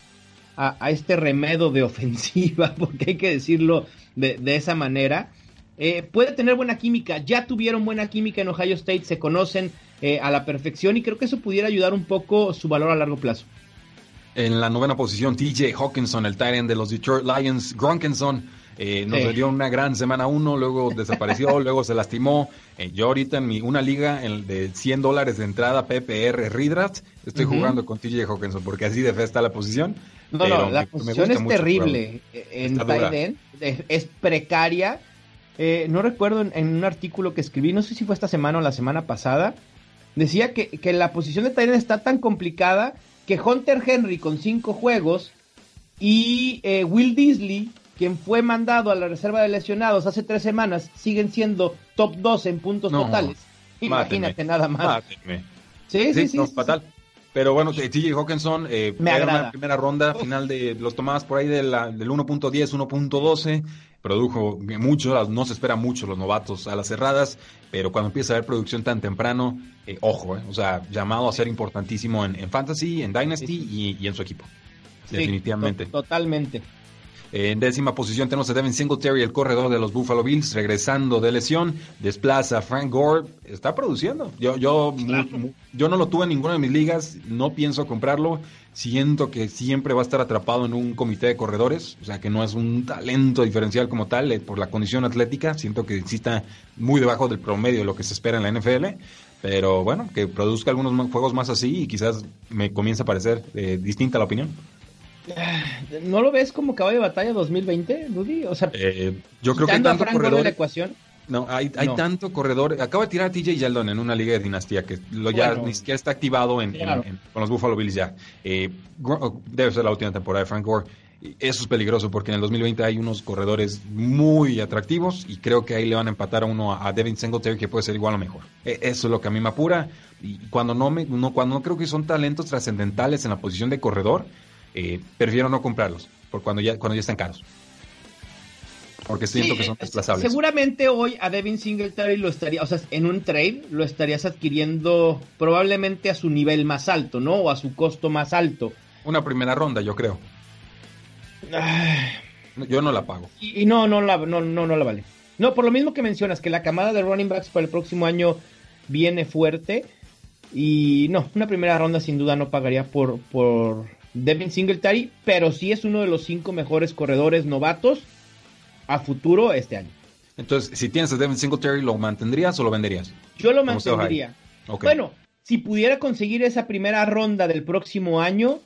a, a, este remedo de <laughs> ofensiva, porque hay que decirlo de, esa manera. Eh, puede tener buena química, ya tuvieron buena química en Ohio State, se conocen eh, a la perfección y creo que eso pudiera ayudar un poco su valor a largo plazo. En la novena posición, TJ Hawkinson, el Tyrant de los Detroit Lions, Gronkinson, eh, nos dio una gran semana uno, luego desapareció, <laughs> luego se lastimó. yo ahorita en mi una liga de 100 dólares de entrada PPR Redraft, estoy jugando con TJ Hawkinson porque así de fe está la posición. No, no, la posición es terrible en Tyrant es, precaria. Eh, no recuerdo en, un artículo que escribí, no sé si fue esta semana o la semana pasada, decía que, la posición de Tyrant está tan complicada que Hunter Henry con cinco juegos y eh, Will Disley, quien fue mandado a la reserva de lesionados hace tres semanas, siguen siendo top 2 en puntos totales. Imagínate nada más. Sí, sí, sí. fatal. Pero bueno, TJ Hawkinson, eh, Me agrada. primera ronda, final de los tomadas por ahí de la, del 1.10, 1.12, produjo mucho, no se espera mucho los novatos a las cerradas, pero cuando empieza a haber producción tan temprano, eh, ojo, eh, o sea, llamado a ser importantísimo en, Fantasy, en Dynasty y, en su equipo. Definitivamente. totalmente. En décima posición tenemos a Devin Singletary, el corredor de los Buffalo Bills, regresando de lesión. Desplaza a Frank Gore. Está produciendo. Yo, yo, yo no lo tuve en ninguna de mis ligas. No pienso comprarlo. Siento que siempre va a estar atrapado en un comité de corredores. O sea, que no es un talento diferencial como tal eh, por la condición atlética. Siento que sí está muy debajo del promedio de lo que se espera en la NFL. Pero bueno, que produzca algunos juegos más así y quizás me comience a parecer eh, distinta la opinión. ¿No lo ves como caballo de batalla 2020, Rudy? O sea, eh, yo creo que tanto corredor. la ecuación. No, hay, hay tanto corredor. Acaba de tirar a TJ Yeldon en una liga de dinastía que lo ya ni siquiera está activado en, con los Buffalo Bills ya. Eh, debe ser la última temporada de Frank Gore. Eso es peligroso porque en el 2020 hay unos corredores muy atractivos y creo que ahí le van a empatar a uno a Devin Singletary que puede ser igual o mejor. E, eso es lo que a mí me apura. Y cuando no, me, no, cuando no creo que son talentos trascendentales en la posición de corredor, eh, prefiero no comprarlos por cuando ya, cuando ya están caros. Porque siento que son desplazables. Seguramente hoy a Devin Singletary lo estaría, o sea, en un trade lo estarías adquiriendo probablemente a su nivel más alto, ¿no? O a su costo más alto. Una primera ronda, yo creo. Yo no la pago. Y, no, no la, no, no, no la vale. No, por lo mismo que mencionas, que la camada de running backs para el próximo año viene fuerte. Y no, una primera ronda sin duda no pagaría por, por Devin Singletary, pero sí es uno de los cinco mejores corredores novatos a futuro este año. Entonces, si tienes a Devin Singletary, ¿lo mantendrías o lo venderías? Yo lo mantendría. Bueno, si pudiera conseguir esa primera ronda del próximo año,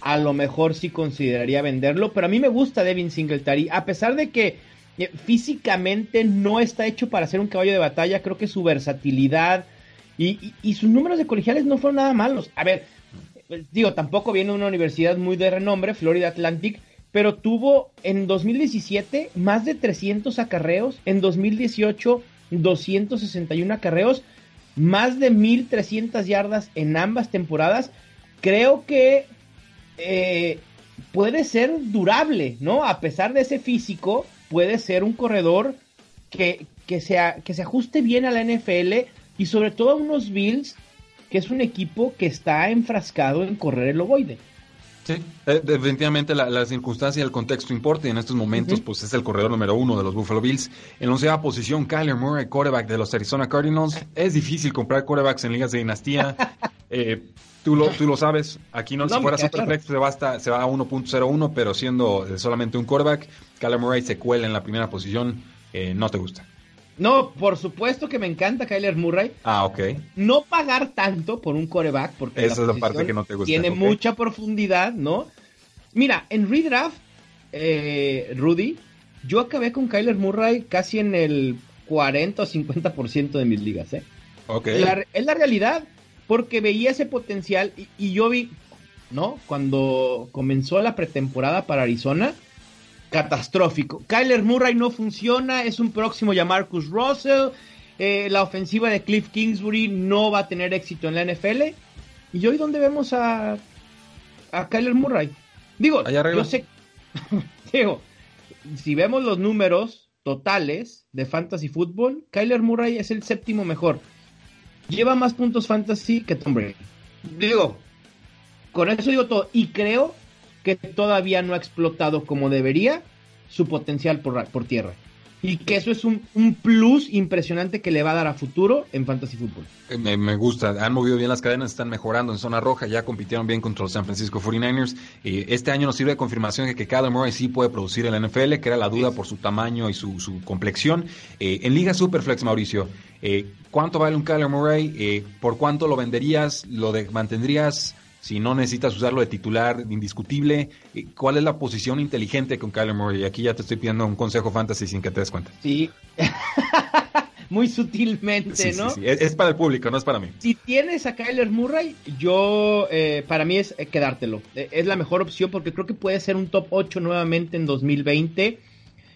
a lo mejor sí consideraría venderlo, pero a mí me gusta Devin Singletary, a pesar de que eh, físicamente no está hecho para ser un caballo de batalla, creo que su versatilidad y, y sus números de colegiales no fueron nada malos. A ver, digo, tampoco viene de una universidad muy de renombre, Florida Atlantic, pero tuvo en 2017 más de 300 acarreos, en 2018 261 acarreos, más de 1300 yardas en ambas temporadas. Creo que eh, puede ser durable, ¿no? A pesar de ese físico, puede ser un corredor que, que, que se ajuste bien a la NFL y sobre todo a unos Bills que es un equipo que está enfrascado en correr el ovoide. Sí, eh, definitivamente la, la, circunstancia y el contexto importa y en estos momentos pues es el corredor número uno de los Buffalo Bills. En onceava posición, Kyler Murray, quarterback de los Arizona Cardinals. Es difícil comprar quarterbacks en ligas de dinastía. <laughs> eh, tú, lo, tú lo sabes, aquí no, si fuera Superflex se, va se va a 1.01, pero siendo solamente un quarterback, Kyler Murray se cuela en la primera posición, eh, no te gusta. No, por supuesto que me encanta Kyler Murray. Ah, ok. No pagar tanto por un coreback, porque esa es la parte que no te gusta. Tiene mucha profundidad, ¿no? Mira, en redraft, eh, Rudy, yo acabé con Kyler Murray casi en el 40 o 50% de mis ligas, ¿eh? Ok. es la realidad, porque veía ese potencial y, y yo vi, ¿no? Cuando comenzó la pretemporada para Arizona, catastrófico. Kyler Murray no funciona, es un próximo ya Marcus Russell. Eh, la ofensiva de Cliff Kingsbury no va a tener éxito en la NFL. ¿Y hoy dónde vemos a, a Kyler Murray? Digo, yo sé. <laughs> digo, si vemos los números totales de Fantasy Football, Kyler Murray es el séptimo mejor. Lleva más puntos Fantasy que Tom Brady. Digo, con eso digo todo. Y creo que todavía no ha explotado como debería su potencial por, por tierra. Y que eso es un, plus impresionante que le va a dar a futuro en Fantasy Football. Eh, me, gusta, han movido bien las cadenas, están mejorando en zona roja, ya compitieron bien contra los San Francisco 49ers. y este año nos sirve de confirmación de que Kyler Murray sí puede producir en la NFL, que era la duda por su tamaño y su, su complexión. Eh, en Liga Superflex, Mauricio, eh, ¿cuánto vale un Kyler Murray? ¿Por cuánto lo venderías? ¿Lo mantendrías? Si no necesitas usarlo de titular indiscutible, eh, ¿cuál es la posición inteligente con Kyler Murray? Aquí ya te estoy pidiendo un consejo fantasy sin que te des cuenta. Sí. <laughs> muy sutilmente, ¿no? Sí, sí. Es, es, para el público, no es para mí. Si tienes a Kyler Murray, yo, eh, para mí es quedártelo. Es la mejor opción porque creo que puede ser un top 8 nuevamente en 2020.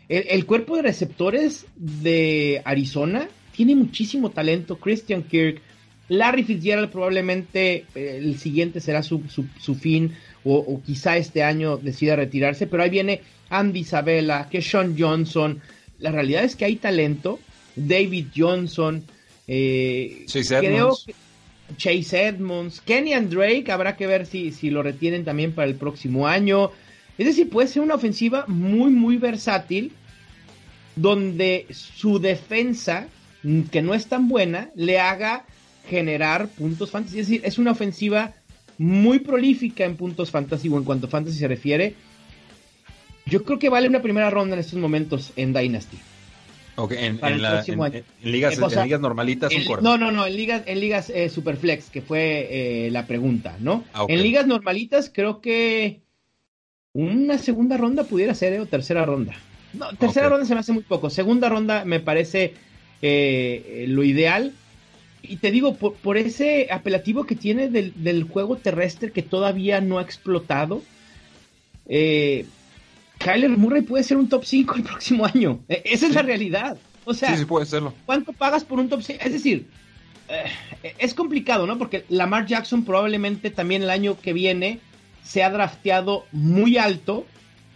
El, el cuerpo de receptores de Arizona tiene muchísimo talento. Christian Kirk, Larry Fitzgerald probablemente eh, el siguiente será su, su, su fin o, o, quizá este año decida retirarse, pero ahí viene Andy Isabella, que Sean Johnson. La realidad es que hay talento. David Johnson, eh, Chase creo Edmonds. que Chase Edmonds, Kenny and Drake, habrá que ver si, si lo retienen también para el próximo año. Es decir, puede ser una ofensiva muy, muy versátil, donde su defensa, que no es tan buena, le haga generar puntos fantasy. Es decir, es una ofensiva muy prolífica en puntos fantasy o en cuanto a fantasy se refiere. Yo creo que vale una primera ronda en estos momentos en Dynasty. Ok, en, en, la, en, en ligas, o sea, en ligas normalitas en, No, no, no, en ligas, en ligas eh, Superflex, que fue eh, la pregunta, ¿no? Ah, okay. En ligas normalitas creo que una segunda ronda pudiera ser, ¿eh? o tercera ronda. No, tercera okay. ronda se me hace muy poco. Segunda ronda me parece eh, lo ideal. Y te digo, por, por ese apelativo que tiene del, del, juego terrestre que todavía no ha explotado. Eh, Kyler Murray puede ser un top 5 el próximo año. E, Esa es la realidad. O sea, sí, sí puede serlo. ¿cuánto pagas por un top 5? Es decir, eh, es complicado, ¿no? Porque Lamar Jackson probablemente también el año que viene se ha drafteado muy alto,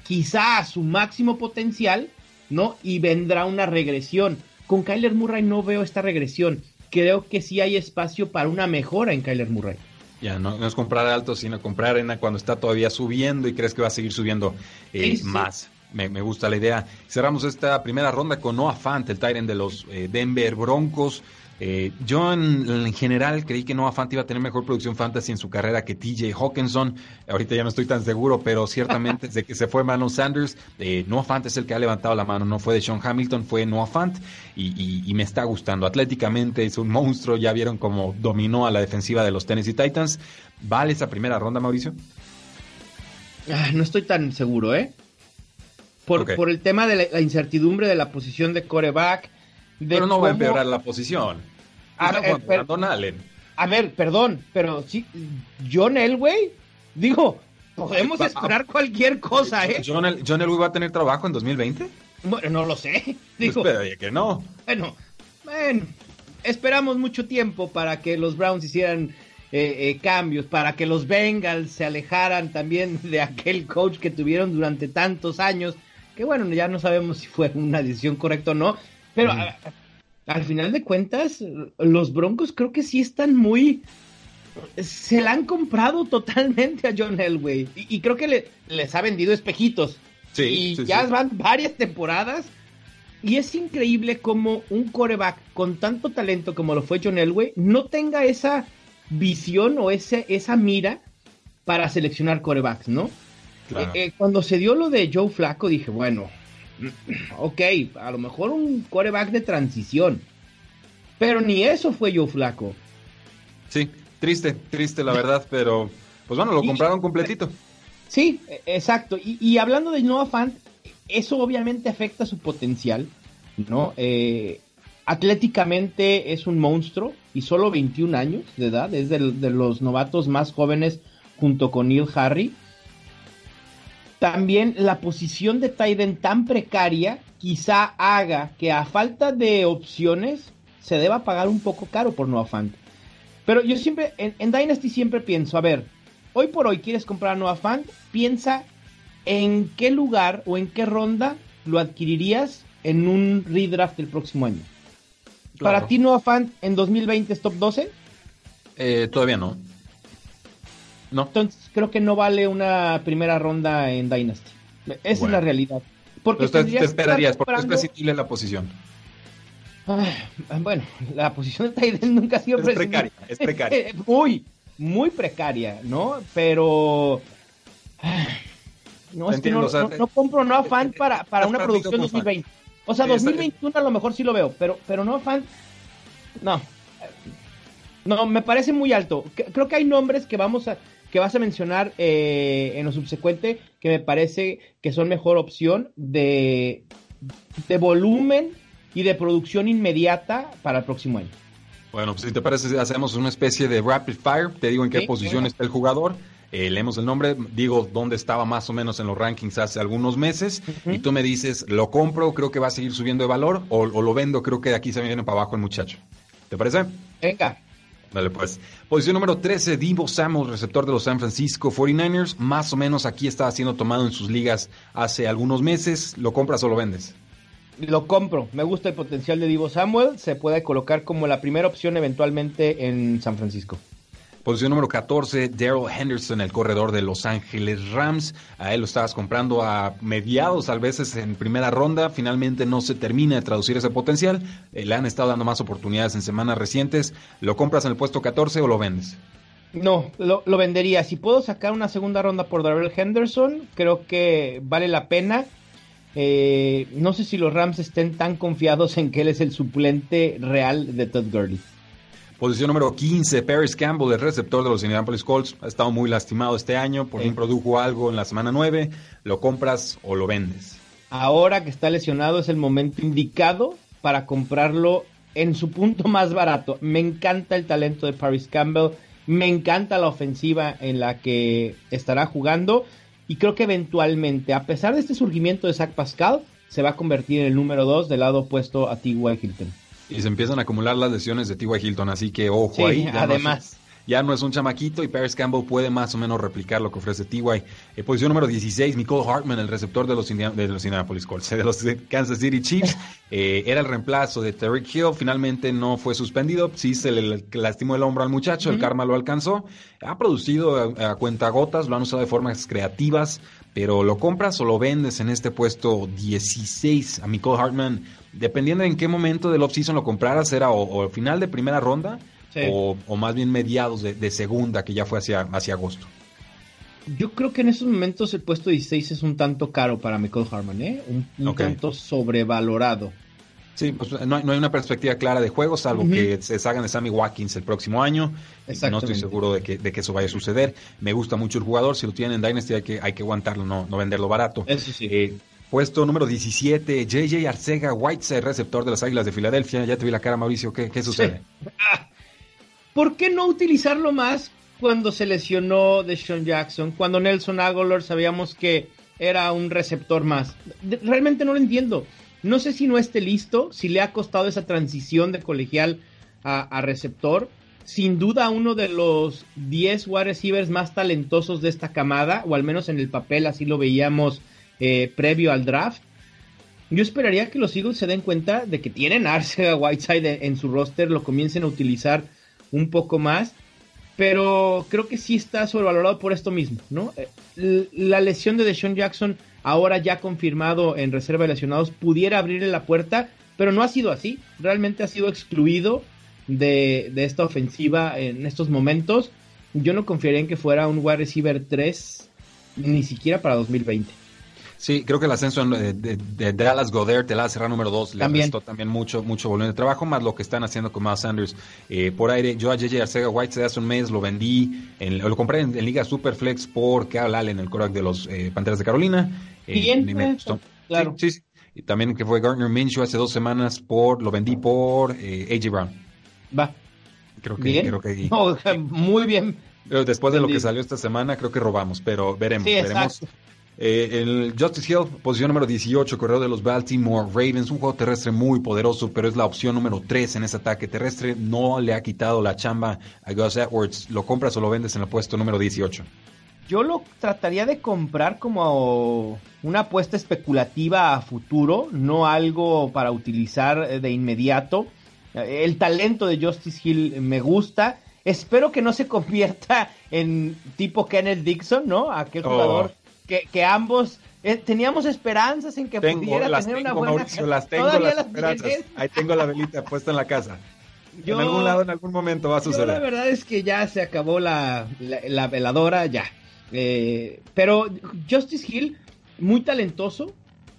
quizá a su máximo potencial, ¿no? Y vendrá una regresión. Con Kyler Murray no veo esta regresión. Creo que sí hay espacio para una mejora en Kyler Murray. Ya, no, no, es comprar alto, sino comprar arena cuando está todavía subiendo y crees que va a seguir subiendo eh, sí, sí. más. Me, me, gusta la idea. Cerramos esta primera ronda con Noah Fant, el Tyrant de los eh, Denver Broncos. Eh, yo en, en, general creí que Noah Fant iba a tener mejor producción fantasy en su carrera que TJ Hawkinson. Ahorita ya no estoy tan seguro, pero ciertamente <laughs> desde que se fue Manon Sanders, eh, Noah Fant es el que ha levantado la mano. No fue de Sean Hamilton, fue Noah Fant y, y, y, me está gustando. Atléticamente es un monstruo. Ya vieron cómo dominó a la defensiva de los Tennessee Titans. ¿Vale esa primera ronda, Mauricio? Ah, no estoy tan seguro, ¿eh? Por, okay. por el tema de la, la, incertidumbre de la posición de coreback. Pero no va a empeorar la posición. A, ver, per... Don Allen. a ver, perdón, pero sí, John Elway, digo, podemos esperar cualquier cosa, ¿eh? ¿John, El, John Elway va a tener trabajo en 2020? Bueno, no lo sé. <laughs> Digo, pues que no. Bueno, bueno, esperamos mucho tiempo para que los Browns hicieran eh, eh, cambios, para que los Bengals se alejaran también de aquel coach que tuvieron durante tantos años, que bueno, ya no sabemos si fue una decisión correcta o no, pero a, al final de cuentas, los Broncos creo que sí están muy... Se la han comprado totalmente a John Elway y, y creo que le, les ha vendido espejitos. Sí, y sí, ya sí. van varias temporadas y es increíble como un coreback con tanto talento como lo fue John Elway no tenga esa visión o ese, esa mira para seleccionar corebacks, ¿no? Claro. Eh, eh, cuando se dio lo de Joe Flaco dije, bueno, ok, a lo mejor un coreback de transición, pero ni eso fue Joe Flaco. Sí, triste, triste la verdad, pero pues bueno, lo compraron completito. Sí, exacto. Y, y hablando de Noah Fant, eso obviamente afecta su potencial, ¿no? Eh, atléticamente es un monstruo y solo 21 años de edad, es de los novatos más jóvenes junto con Neil Harry. También la posición de Tyden tan precaria quizá haga que a falta de opciones se deba pagar un poco caro por Noah Fant. Pero yo siempre, en, en, Dynasty siempre pienso, a ver, hoy por hoy quieres comprar a Noah Fant, piensa en qué lugar o en qué ronda lo adquirirías en un redraft el próximo año. Claro. ¿Para ti Noah Fant en 2020 es top 12? Eh, todavía no. No. Entonces creo que no vale una primera ronda en Dynasty. Esa bueno. es la realidad. Porque te, te esperarías, porque es prescindible la posición. Ah, bueno, la posición de Tyden nunca ha sido es precaria, es precaria. <laughs> muy, muy precaria, ¿no? Pero no, es que no, o sea, no, no, compro no fan para, para una producción 2020. Fan. O sea, sí, 2021 a lo mejor sí lo veo, pero, pero no fan, no. No, me parece muy alto. Creo que hay nombres que vamos a que vas a mencionar eh, en lo subsecuente que me parece que son mejor opción de, de volumen y de producción inmediata para el próximo año. Bueno, pues si te parece, hacemos una especie de rapid fire. Te digo en qué posición está el jugador. Eh, leemos el nombre, digo dónde estaba más o menos en los rankings hace algunos meses. Y tú me dices, ¿lo compro? Creo que va a seguir subiendo de valor. O, lo vendo, creo que de aquí se viene para abajo el muchacho. ¿Te parece? Venga. Dale pues. Posición número 13, Divo Samuel, receptor de los San Francisco 49ers. Más o menos aquí estaba siendo tomado en sus ligas hace algunos meses. ¿Lo compras o lo vendes? lo compro. Me gusta el potencial de Divo Samuel. Se puede colocar como la primera opción eventualmente en San Francisco. Posición número 14, Daryl Henderson, el corredor de Los Ángeles Rams. A él lo estabas comprando a mediados, a veces en primera ronda. Finalmente no se termina de traducir ese potencial. Eh, le han estado dando más oportunidades en semanas recientes. ¿Lo compras en el puesto 14 o lo vendes? No, lo, lo vendería. Si puedo sacar una segunda ronda por Daryl Henderson, creo que vale la pena. Eh, no sé si los Rams estén tan confiados en que él es el suplente real de Todd Gurley. Posición número 15, Paris Campbell, el receptor de los Indianapolis Colts. Ha estado muy lastimado este año, por fin produjo algo en la semana 9. ¿Lo compras o lo vendes? Ahora que está lesionado es el momento indicado para comprarlo en su punto más barato. Me encanta el talento de Paris Campbell, me encanta la ofensiva en la que estará jugando y creo que eventualmente, a pesar de este surgimiento de Zach Pascal, se va a convertir en el número 2 del lado opuesto a T.Y. Hilton. Y se empiezan a acumular las lesiones de T.Y. Hilton, así que ojo ahí. además. ya no es un chamaquito y Paris Campbell puede más o menos replicar lo que ofrece T.Y. Eh, posición número 16, Nicole Hartman, el receptor de los, de los Indianapolis Colts, <laughs> de los Kansas City Chiefs. <laughs> Eh, era el reemplazo de Terry Hill, finalmente no fue suspendido, sí se le lastimó el hombro al muchacho, el karma lo alcanzó. Ha producido a, a cuenta gotas, lo han usado de formas creativas, pero lo compras o lo vendes en este puesto 16 a Nicole Hartman, dependiendo en qué momento del offseason lo compraras, era o, o final de primera ronda o, más bien mediados de, segunda, que ya fue hacia, hacia agosto. Yo creo que en estos momentos el puesto 16 es un tanto caro para Michael Harman, ¿eh? Un, tanto sobrevalorado. Sí, pues no hay, no hay, una perspectiva clara de juego, salvo que se salgan de Sammy Watkins el próximo año. No estoy seguro de que, de que, eso vaya a suceder. Me gusta mucho el jugador, si lo tienen en Dynasty hay que, hay que aguantarlo, no, no venderlo barato. Eso sí. Eh, puesto número 17, JJ Arcega Whiteside, receptor de las Águilas de Filadelfia. Ya te vi la cara, Mauricio, ¿qué, qué sucede? Ah, ¿por qué no utilizarlo más cuando se lesionó Deshaun Jackson? Cuando Nelson Aguilar sabíamos que era un receptor más. Realmente no lo entiendo. No sé si no esté listo, si le ha costado esa transición de colegial a, receptor. Sin duda uno de los 10 wide receivers más talentosos de esta camada, o al menos en el papel así lo veíamos eh, previo al draft. Yo esperaría que los Eagles se den cuenta de que tienen Arcega <laughs> Whiteside en su roster, lo comiencen a utilizar un poco más, pero creo que sí está sobrevalorado por esto mismo, ¿no? Eh, la lesión de Deshaun Jackson, ahora ya confirmado en reserva de lesionados, pudiera abrirle la puerta, pero no ha sido así, realmente ha sido excluido de, de esta ofensiva en estos momentos. Yo no confiaría en que fuera un wide receiver 3 ni siquiera para 2020. Sí, creo que el ascenso de, de, Dallas Goddard, el cerrar número 2, le también. también mucho, mucho volumen de trabajo, más lo que están haciendo con Miles Sanders eh, por aire. Yo a JJ Arcega White hace un mes lo vendí, en, lo compré en, Liga Superflex por Carl Allen, el coreback de los eh, Panteras de Carolina. Eh, Bien, claro. Sí, también que fue Gardner Minshew hace dos semanas por, lo vendí por AJ Brown. Va. Creo que, creo que <laughs> muy bien. Después de lo que salió esta semana, creo que robamos, pero veremos. veremos. Eh, el Justice Hill, posición número 18, corredor de los Baltimore Ravens, un juego terrestre muy poderoso, pero es la opción número 3 en ese ataque terrestre. No le ha quitado la chamba a Gus Edwards. ¿Lo compras o lo vendes en el puesto número 18? Yo lo trataría de comprar como una apuesta especulativa a futuro, no algo para utilizar de inmediato. El talento de Justice Hill me gusta. Espero que no se convierta en tipo Kenneth Dixon, ¿no? Aquel oh. Jugador que, ambos eh, teníamos esperanzas en que pudiera tener una buena Mauricio, las tengo las, esperanzas. Ahí tengo la velita puesta en la casa. en algún lado, en algún momento va a suceder. la verdad es que ya se acabó la, la, veladora, ya. Eh, pero Justice Hill, muy talentoso,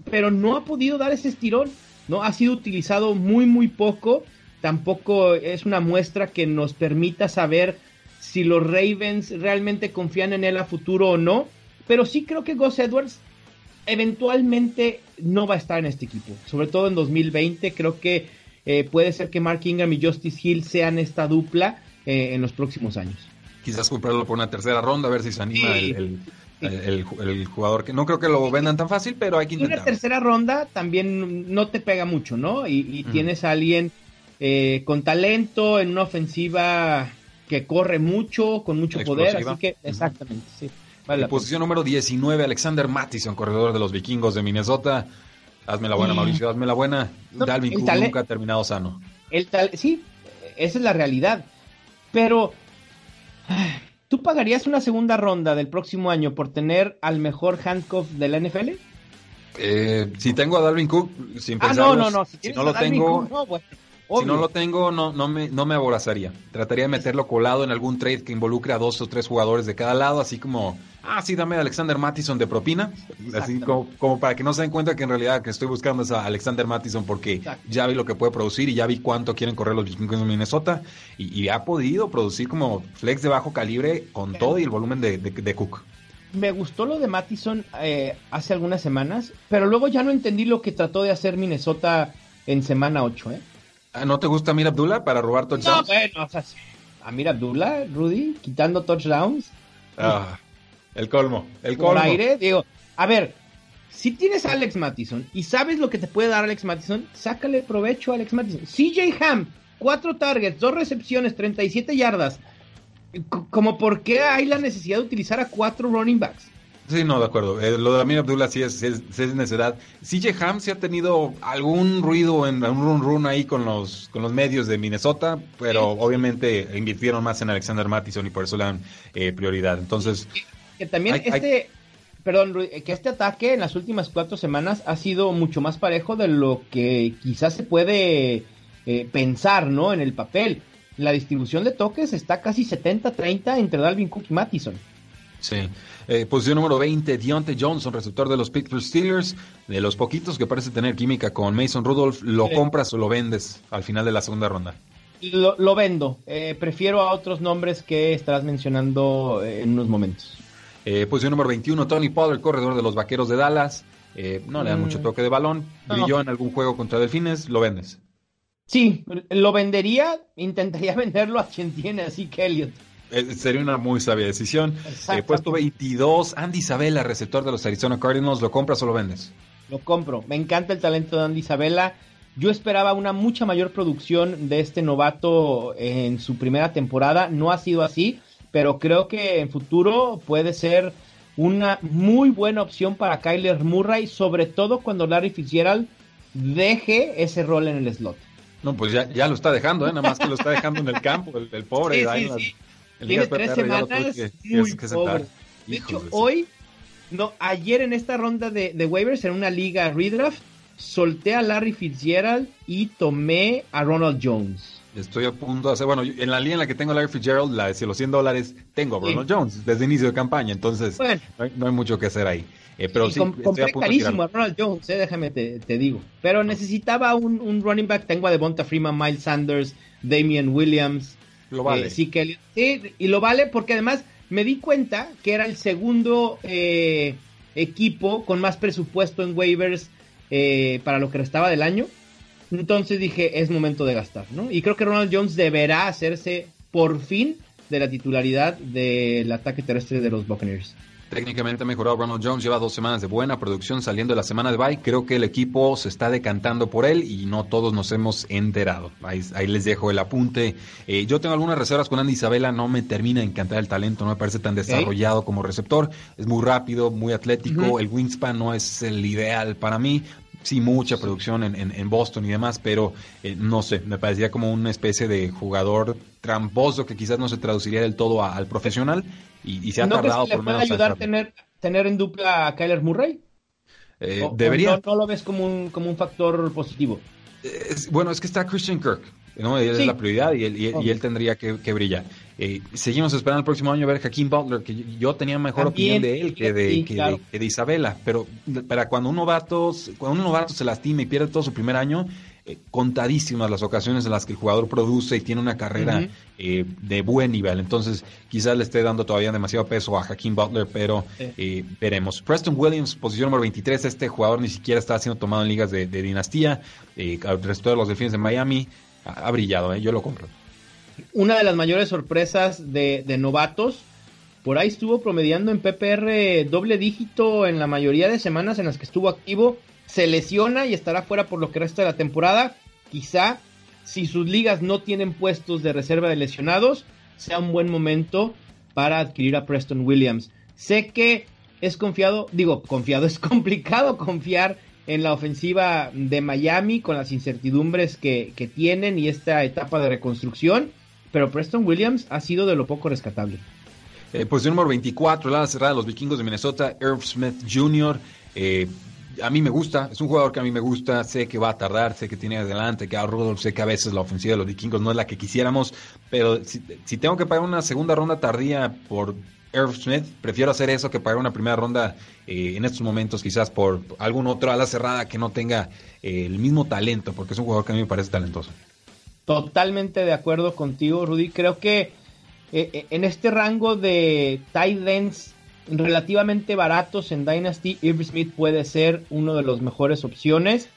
pero no ha podido dar ese estirón. ¿no? Ha sido utilizado muy, muy poco. Tampoco es una muestra que nos permita saber si los Ravens realmente confían en él a futuro o no pero sí creo que Gus Edwards eventualmente no va a estar en este equipo, sobre todo en 2020. Creo que eh, puede ser que Mark Ingram y Justice Hill sean esta dupla eh, en los próximos años. Quizás comprarlo por una tercera ronda, a ver si se anima el, el, jugador. que No creo que lo vendan tan fácil, pero hay que intentar. Una tercera ronda también no te pega mucho, ¿no? Y, tienes a alguien eh, con talento, en una ofensiva que corre mucho, con mucho poder, así que exactamente, sí. Posición número 19, Alexander Mattison, corredor de los vikingos de Minnesota. Hazme la buena, Mauricio, hazme la buena. Dalvin Cook nunca ha terminado sano. El tal sí, esa es la realidad. Pero, ¿tú pagarías una segunda ronda del próximo año por tener al mejor handcuff de la NFL? Eh, si tengo a Dalvin Cook, sin ah, no, no, no. Si, no lo tengo, si no lo tengo, no, no, me, no me aborazaría. Trataría de meterlo colado en algún trade que involucre a dos o tres jugadores de cada lado, así como, ah, sí, dame a Alexander Mattison de propina. Así como, para que no se den cuenta que en realidad que estoy buscando es a Alexander Mattison porque ya vi lo que puede producir y ya vi cuánto quieren correr los vikingos de Minnesota y, ha podido producir como flex de bajo calibre con todo y el volumen de, Cook. Me gustó lo de Mattison eh, hace algunas semanas, pero luego ya no entendí lo que trató de hacer Minnesota en semana 8, ¿eh? Ah, ¿No te gusta Amir Abdullah para robar touchdowns? No, bueno, o sea, Amir Abdullah, Rudy, quitando touchdowns. Ah, el colmo, el colmo. Por aire, digo, a ver, si tienes a Alex Mattison y sabes lo que te puede dar Alex Mattison, sácale provecho a Alex Mattison. CJ Ham, cuatro targets, dos recepciones, 37 yardas. Como por qué hay la necesidad de utilizar a cuatro running backs. Sí, no, de acuerdo. Eh, lo de Amir Abdullah sí es, es, es, necedad. CJ Ham sí ha tenido algún ruido en un run run ahí con los, con los medios de Minnesota, pero obviamente invirtieron más en Alexander Mattison y por eso le dan eh, prioridad. Entonces. Que, también este. Perdón, que este ataque en las últimas cuatro semanas ha sido mucho más parejo de lo que quizás se puede eh, pensar, ¿no? En el papel. La distribución de toques está casi 70-30 entre Dalvin Cook y Mattison. Sí. Eh, posición número 20, Deontay Johnson, receptor de los Pittsburgh Steelers. De los poquitos que parece tener química con Mason Rudolph, ¿lo compras o lo vendes al final de la segunda ronda? Lo, vendo. Eh, prefiero a otros nombres que estarás mencionando eh, en unos momentos. posición número 21, Tony Pollard, corredor de los Vaqueros de Dallas. no le da mucho mm. toque de balón. Brilló en algún juego contra Delfines, lo vendes. Sí, lo vendería, intentaría <laughs> venderlo a quien tiene, así que Elliot. Eh, sería una muy sabia decisión. Eh, puesto 22, Andy Isabella, receptor de los Arizona Cardinals, ¿lo compras o lo vendes? Lo compro. Me encanta el talento de Andy Isabella. Yo esperaba una mucha mayor producción de este novato en su primera temporada. No ha sido así, pero creo que en futuro puede ser una muy buena opción para Kyler Murray, sobre todo cuando Larry Fitzgerald deje ese rol en el slot. No, pues ya, ya lo está dejando, ¿eh? nada más que lo está dejando en el campo, el, pobre. Tiene tres semanas muy pobre. De hecho, hoy, no, ayer en esta ronda de, de waivers, en una liga redraft, solté a Larry Fitzgerald y tomé a Ronald Jones. Estoy a punto de hacer, bueno, en la línea en la que tengo a Larry Fitzgerald, la de los 100 dólares, tengo a Ronald Jones desde inicio de campaña, entonces no, hay, mucho que hacer ahí. Eh, pero sí, compré a carísimo a Ronald Jones, eh, déjame te, digo. Pero necesitaba un, un, running back, tengo a Devonta Freeman, Miles Sanders, Damian Williams, lo vale. Eh, sí, que, y lo vale porque además me di cuenta que era el segundo eh, equipo con más presupuesto en waivers eh, para lo que restaba del año. Entonces dije, es momento de gastar, ¿no? Y creo que Ronald Jones deberá hacerse por fin de la titularidad del ataque terrestre de los Buccaneers. Técnicamente ha mejorado Ronald Jones, lleva dos semanas de buena producción saliendo de la semana de bye. Creo que el equipo se está decantando por él y no todos nos hemos enterado. Ahí, les dejo el apunte. Eh, yo tengo algunas reservas con Andy Isabela, no me termina de encantar el talento, no me parece tan desarrollado como receptor. Es muy rápido, muy atlético, el wingspan no es el ideal para mí, sí mucha producción en, Boston y demás, pero eh, no sé, me parecía como una especie de jugador tramposo que quizás no se traduciría del todo al profesional y, se ha tardado por menos. ayudar a tener, tener en dupla a Kyler Murray? Eh, debería. no, lo ves como un, como un factor positivo? bueno, es que está Christian Kirk. ¿No? Él es la prioridad y él, y, él tendría que, brillar. Eh, seguimos esperando el próximo año a ver a Hakeem Butler, que yo tenía mejor opinión de él que de, que, de, Isabela, pero para cuando un novato, cuando un novato se lastima y pierde todo su primer año, eh, contadísimas las ocasiones en las que el jugador produce y tiene una carrera eh, de buen nivel. Entonces, quizás le esté dando todavía demasiado peso a Hakeem Butler, pero eh, veremos. Preston Williams, posición número 23. Este jugador ni siquiera está siendo tomado en ligas de, dinastía. el resto de los delfines de Miami ha, brillado, yo lo compro. Una de las mayores sorpresas de, de novatos. Por ahí estuvo promediando en PPR doble dígito en la mayoría de semanas en las que estuvo activo se lesiona y estará fuera por lo que resta de la temporada. Quizá si sus ligas no tienen puestos de reserva de lesionados, sea un buen momento para adquirir a Preston Williams. Sé que es confiado, digo, confiado, <laughs> es complicado confiar en la ofensiva de Miami con las incertidumbres que, tienen y esta etapa de reconstrucción, pero Preston Williams ha sido de lo poco rescatable. Eh, posición número 24, la cerrada de los vikingos de Minnesota, Irv Smith Jr. Eh, a mí me gusta, es un jugador que a mí me gusta, sé que va a tardar, sé que tiene adelante, que a Rudolph, sé que a veces la ofensiva de los vikingos no es la que quisiéramos, pero si, tengo que pagar una segunda ronda tardía por Irv Smith, prefiero hacer eso que pagar una primera ronda eh, en estos momentos quizás por algún otro ala cerrada que no tenga eh, el mismo talento, porque es un jugador que a mí me parece talentoso. Totalmente de acuerdo contigo, Rudy. Creo que eh, en este rango de tight ends relativamente baratos en Dynasty, Irv Smith puede ser uno de los mejores opciones.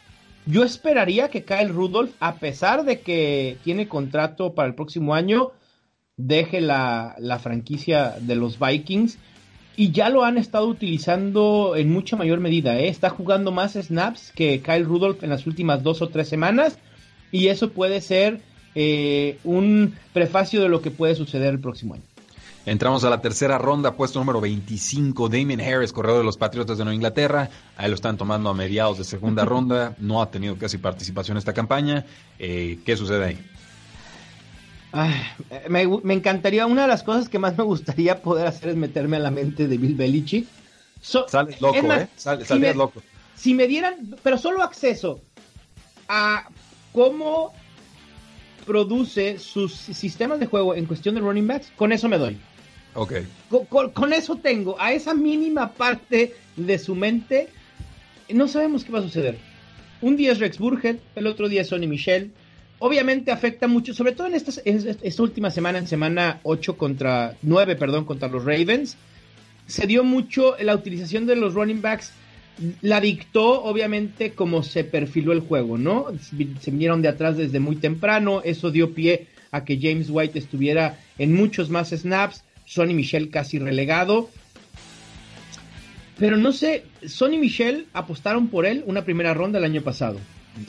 Yo esperaría que Kyle Rudolph, a pesar de que tiene contrato para el próximo año, deje la, franquicia de los Vikings. Y ya lo han estado utilizando en mucha mayor medida. ¿eh? Está jugando más snaps que Kyle Rudolph en las últimas dos o tres semanas. Y eso puede ser eh, un prefacio de lo que puede suceder el próximo año. Entramos a la tercera ronda, puesto número 25, Damien Harris, corredor de los Patriotas de Nueva Inglaterra. Ahí lo están tomando a mediados de segunda <laughs> ronda. No ha tenido casi participación en esta campaña. Eh, ¿Qué sucede ahí? Me, encantaría, una de las cosas que más me gustaría poder hacer es meterme a la mente de Bill Belichick. Sales loco, ¿eh? si me, loco. Si me dieran, pero solo acceso a cómo produce sus sistemas de juego en cuestión de running backs, con eso me doy. Ok. Con, eso tengo, a esa mínima parte de su mente, no sabemos qué va a suceder. Un día es Rex Burhead, el otro día es Sonny Michel. Obviamente afecta mucho, sobre todo en esta, última semana, en semana 8 contra 9, perdón, contra los Ravens. Se dio mucho la utilización de los running backs la dictó obviamente como se perfiló el juego, ¿no? Se vinieron de atrás desde muy temprano, eso dio pie a que James White estuviera en muchos más snaps, Sonny Michel casi relegado. Pero no sé, Sonny Michel apostaron por él una primera ronda el año pasado.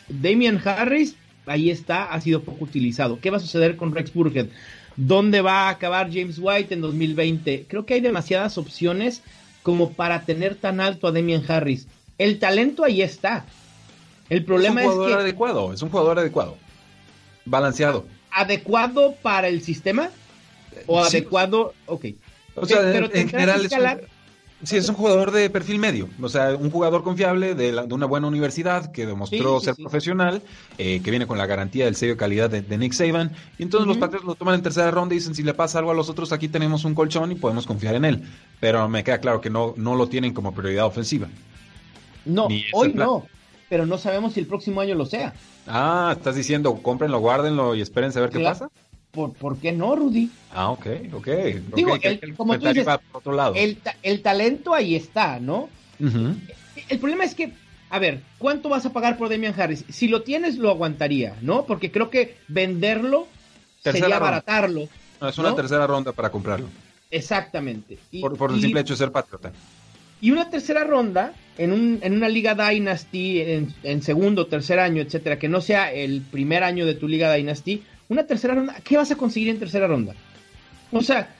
Damian Harris, ahí está, ha sido poco utilizado. ¿Qué va a suceder con Rex Burkhead? ¿Dónde va a acabar James White en 2020? Creo que hay demasiadas opciones como para tener tan alto a Damian Harris. El talento ahí está. El problema es, un jugador adecuado, es un jugador adecuado, balanceado. ¿Adecuado para el sistema? ¿O adecuado? Ok. O sea, pero en, general es Sí, es un jugador de perfil medio, o sea, un jugador confiable de, una buena universidad que demostró ser profesional, eh, que viene con la garantía del sello de calidad de, Nick Saban, y entonces los Patriots lo toman en tercera ronda y dicen, si le pasa algo a los otros, aquí tenemos un colchón y podemos confiar en él. Pero me queda claro que no, no lo tienen como prioridad ofensiva. No, hoy no, pero no sabemos si el próximo año lo sea. Ah, estás diciendo, cómprenlo, guárdenlo y esperen a ver qué pasa. ¿Por, ¿Por, qué no, Rudy? Ah, ok, ok. Digo, el, como tú dices, otro lado. El, talento ahí está, ¿no? El problema es que, a ver, ¿cuánto vas a pagar por Damian Harris? Si lo tienes, lo aguantaría, ¿no? Porque creo que venderlo sería abaratarlo. No, es una tercera ronda para comprarlo. Exactamente. por, el simple hecho de ser patriota. Y una tercera ronda en, un, en una liga Dynasty, en, en segundo, tercer año, etcétera, que no sea el primer año de tu liga Dynasty, una tercera ronda, ¿qué vas a conseguir en tercera ronda? O sea,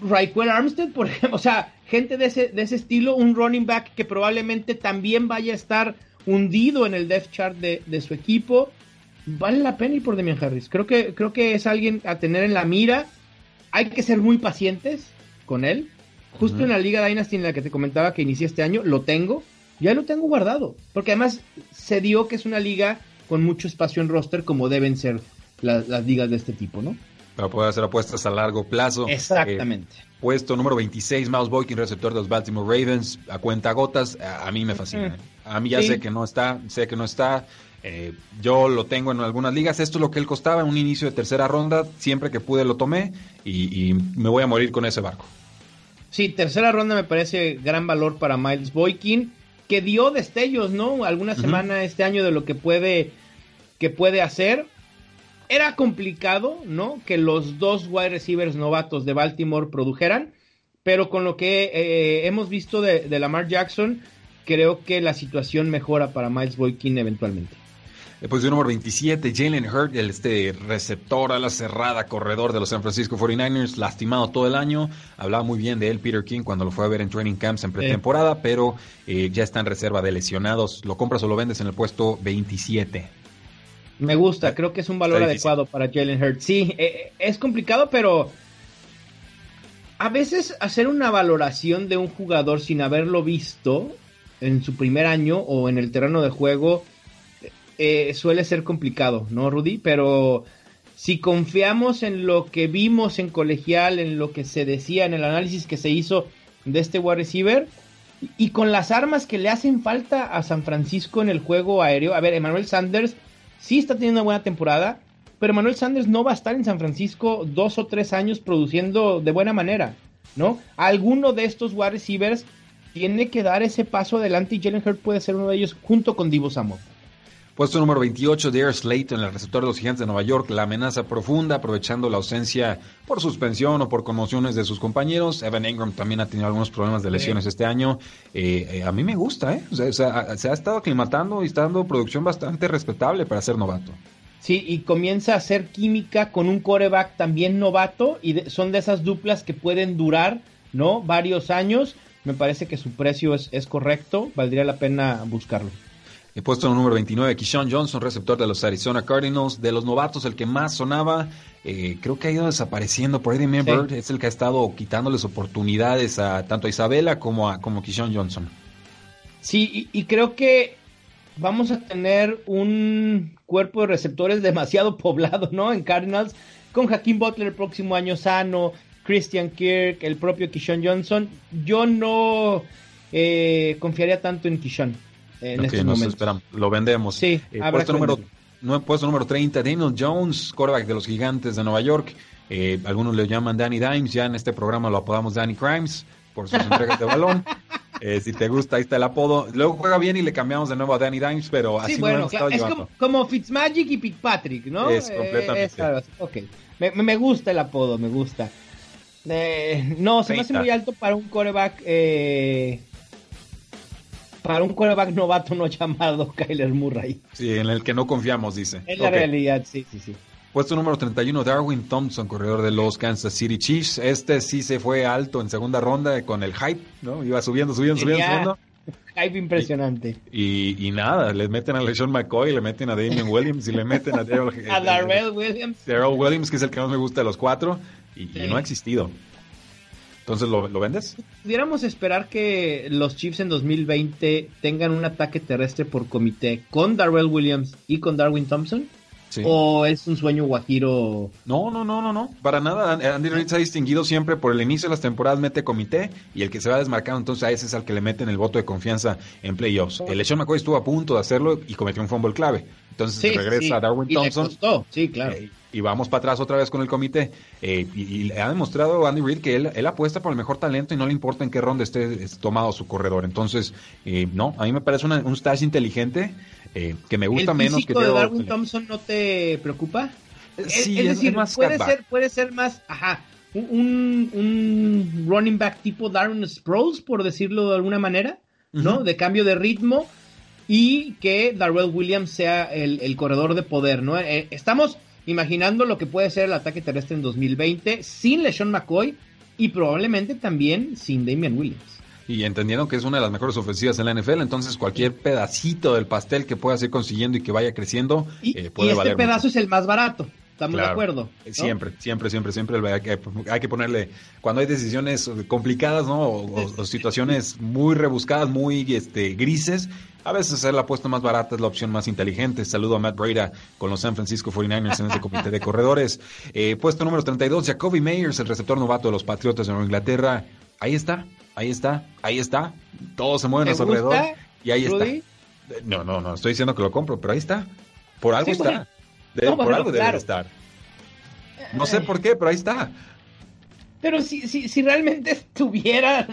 Raquel Armstead, por ejemplo, o sea, gente de ese, de ese estilo, un running back que probablemente también vaya a estar hundido en el depth chart de, su equipo. Vale la pena ir por Demian Harris. Creo que, creo que es alguien a tener en la mira. Hay que ser muy pacientes con él. Justo en la Liga Dynasty en la que te comentaba que inicié este año, lo tengo. Ya lo tengo guardado. Porque además se dio que es una liga con mucho espacio en roster como deben ser las ligas de este tipo, ¿no? Para poder hacer apuestas a largo plazo. Exactamente. Eh, puesto número 26, Miles Boykin, receptor de los Baltimore Ravens, a cuenta gotas, a, mí me fascina. A mí ya sé que no está, sé que no está. Eh, yo lo tengo en algunas ligas. Esto es lo que él costaba en un inicio de tercera ronda. Siempre que pude lo tomé y, me voy a morir con ese barco. Sí, tercera ronda me parece gran valor para Miles Boykin, que dio destellos, ¿no? Alguna semana este año de lo que puede, que puede hacer. Era complicado, ¿no? Que los dos wide receivers novatos de Baltimore produjeran, pero con lo que eh, hemos visto de, de Lamar Jackson, creo que la situación mejora para Miles Boykin eventualmente. Posición número 27, Jalen Hurt, el este receptor a la cerrada, corredor de los San Francisco 49ers, lastimado todo el año. Hablaba muy bien de él Peter King cuando lo fue a ver en training camps en pretemporada, pero eh, ya está en reserva de lesionados. ¿Lo compras o lo vendes en el puesto 27? Me gusta, creo que es un valor adecuado para Jalen Hurt. Sí, eh, es complicado, pero a veces hacer una valoración de un jugador sin haberlo visto en su primer año o en el terreno de juego eh, suele ser complicado, ¿no, Rudy? Pero si confiamos en lo que vimos en colegial, en lo que se decía, en el análisis que se hizo de este wide receiver, y con las armas que le hacen falta a San Francisco en el juego aéreo, a ver, Emmanuel Sanders sí está teniendo una buena temporada, pero Emmanuel Sanders no va a estar en San Francisco dos o tres años produciendo de buena manera, ¿no? Alguno de estos wide receivers tiene que dar ese paso adelante y Jalen Hurt puede ser uno de ellos junto con Divo Samuel. Puesto número 28, Dare Slayton, el receptor de los Gigantes de Nueva York, la amenaza profunda, aprovechando la ausencia por suspensión o por conmociones de sus compañeros. Evan Ingram también ha tenido algunos problemas de lesiones este año. Eh, eh, a mí me gusta, ¿eh? O sea, se ha estado aclimatando y está dando producción bastante respetable para ser novato. Sí, y comienza a hacer química con un coreback también novato y son de esas duplas que pueden durar, ¿no? Varios años. Me parece que su precio es, es correcto, valdría la pena buscarlo. He puesto en el número 29, Kishon Johnson, receptor de los Arizona Cardinals. De los novatos, el que más sonaba, eh, creo que ha ido desapareciendo. Por Eddie Bird es el que ha estado quitándoles oportunidades a tanto a Isabela como a como Kishon Johnson. Sí, y, creo que vamos a tener un cuerpo de receptores demasiado <laughs> poblado, ¿no? En Cardinals, con Hakeem Butler el próximo año sano, Christian Kirk, el propio Kishon Johnson. Yo no eh, confiaría tanto en Kishon en okay, Lo vendemos. Sí, eh, puesto, número, puesto número 30, Daniel Jones, quarterback de los Gigantes de Nueva York. Eh, algunos le llaman Danny Dimes, ya en este programa lo apodamos Danny Crimes por sus entregas de balón. <laughs> Eh, si te gusta, ahí está el apodo. Luego juega bien y le cambiamos de nuevo a Danny Dimes, pero así no lo Es como, como, Fitzmagic y Fitzpatrick, ¿no? Es completamente. ok, me, me, gusta el apodo, me gusta. no, se me hace muy alto para un coreback eh, para un quarterback novato no llamado Kyler Murray. Sí, en el que no confiamos, dice. En la realidad, sí, sí, sí. Puesto número 31, Darwin Thompson, corredor de los Kansas City Chiefs. Este sí se fue alto en segunda ronda con el hype, ¿no? Iba subiendo, subiendo, subiendo, subiendo. <laughs> Hype impresionante. Y, nada, le meten a LeSean McCoy, le meten a Damian Williams y le meten a <laughs> Darrell A Darrell Williams. Darrell Williams, que es el que más me gusta de los cuatro, y no ha existido. Entonces, ¿lo, vendes? Pudiéramos esperar que los Chiefs en 2020 tengan un ataque terrestre por comité con Darrell Williams y con Darwin Thompson. ¿O es un sueño guajiro? No, no, no, no, no. Para nada. Andy Reid se ha distinguido siempre por el inicio de las temporadas, mete comité y el que se va desmarcando, entonces a ese es al que le meten el voto de confianza en playoffs. El Sean McCoy estuvo a punto de hacerlo y cometió un fumble clave. Entonces regresa a Darwin Thompson. Sí, claro. Eh, y vamos para atrás otra vez con el comité. Eh, y, ha demostrado Andy Reid que él, apuesta por el mejor talento y no le importa en qué ronda esté, tomado su corredor. Entonces, eh, no, a mí me parece un stash inteligente eh, que me gusta menos que de Darwin Thompson no te preocupa? Sí, es, decir, más puede ser, puede ser más, ajá, un, un, running back tipo Darren Sproles, por decirlo de alguna manera, ¿no? De cambio de ritmo y que Darrell Williams sea el, el corredor de poder, ¿no? estamos imaginando lo que puede ser el ataque terrestre en 2020 sin LeSean McCoy y probablemente también sin Damian Williams. Y entendiendo que es una de las mejores ofensivas en la NFL, entonces cualquier pedacito del pastel que puedas ir consiguiendo y que vaya creciendo y, eh, puede y este pedazo es el más barato. Estamos de acuerdo. Siempre, siempre, siempre, siempre hay que, hay que, ponerle, cuando hay decisiones complicadas, ¿no? O, situaciones muy rebuscadas, muy este, grises, a veces hacer la apuesta más barata es la opción más inteligente. Saludo a Matt Breda con los San Francisco 49ers en ese comité de corredores. Eh, puesto número 32, Jacoby Meyers, el receptor novato de los Patriotas de Nueva Inglaterra. Ahí está, ahí está, ahí está. Todos se mueven a su alrededor. Y ahí está. No, no, no, estoy diciendo que lo compro, pero ahí está. Por algo está. Por algo debe estar. No sé por qué, pero ahí está. Pero si, si, si realmente <laughs> estuviera,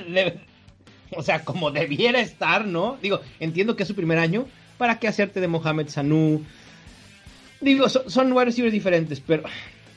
o sea, como debiera estar, ¿no? Digo, entiendo que es su primer año. ¿Para qué hacerte de Mohamed Sanu? Digo, son, son diferentes, pero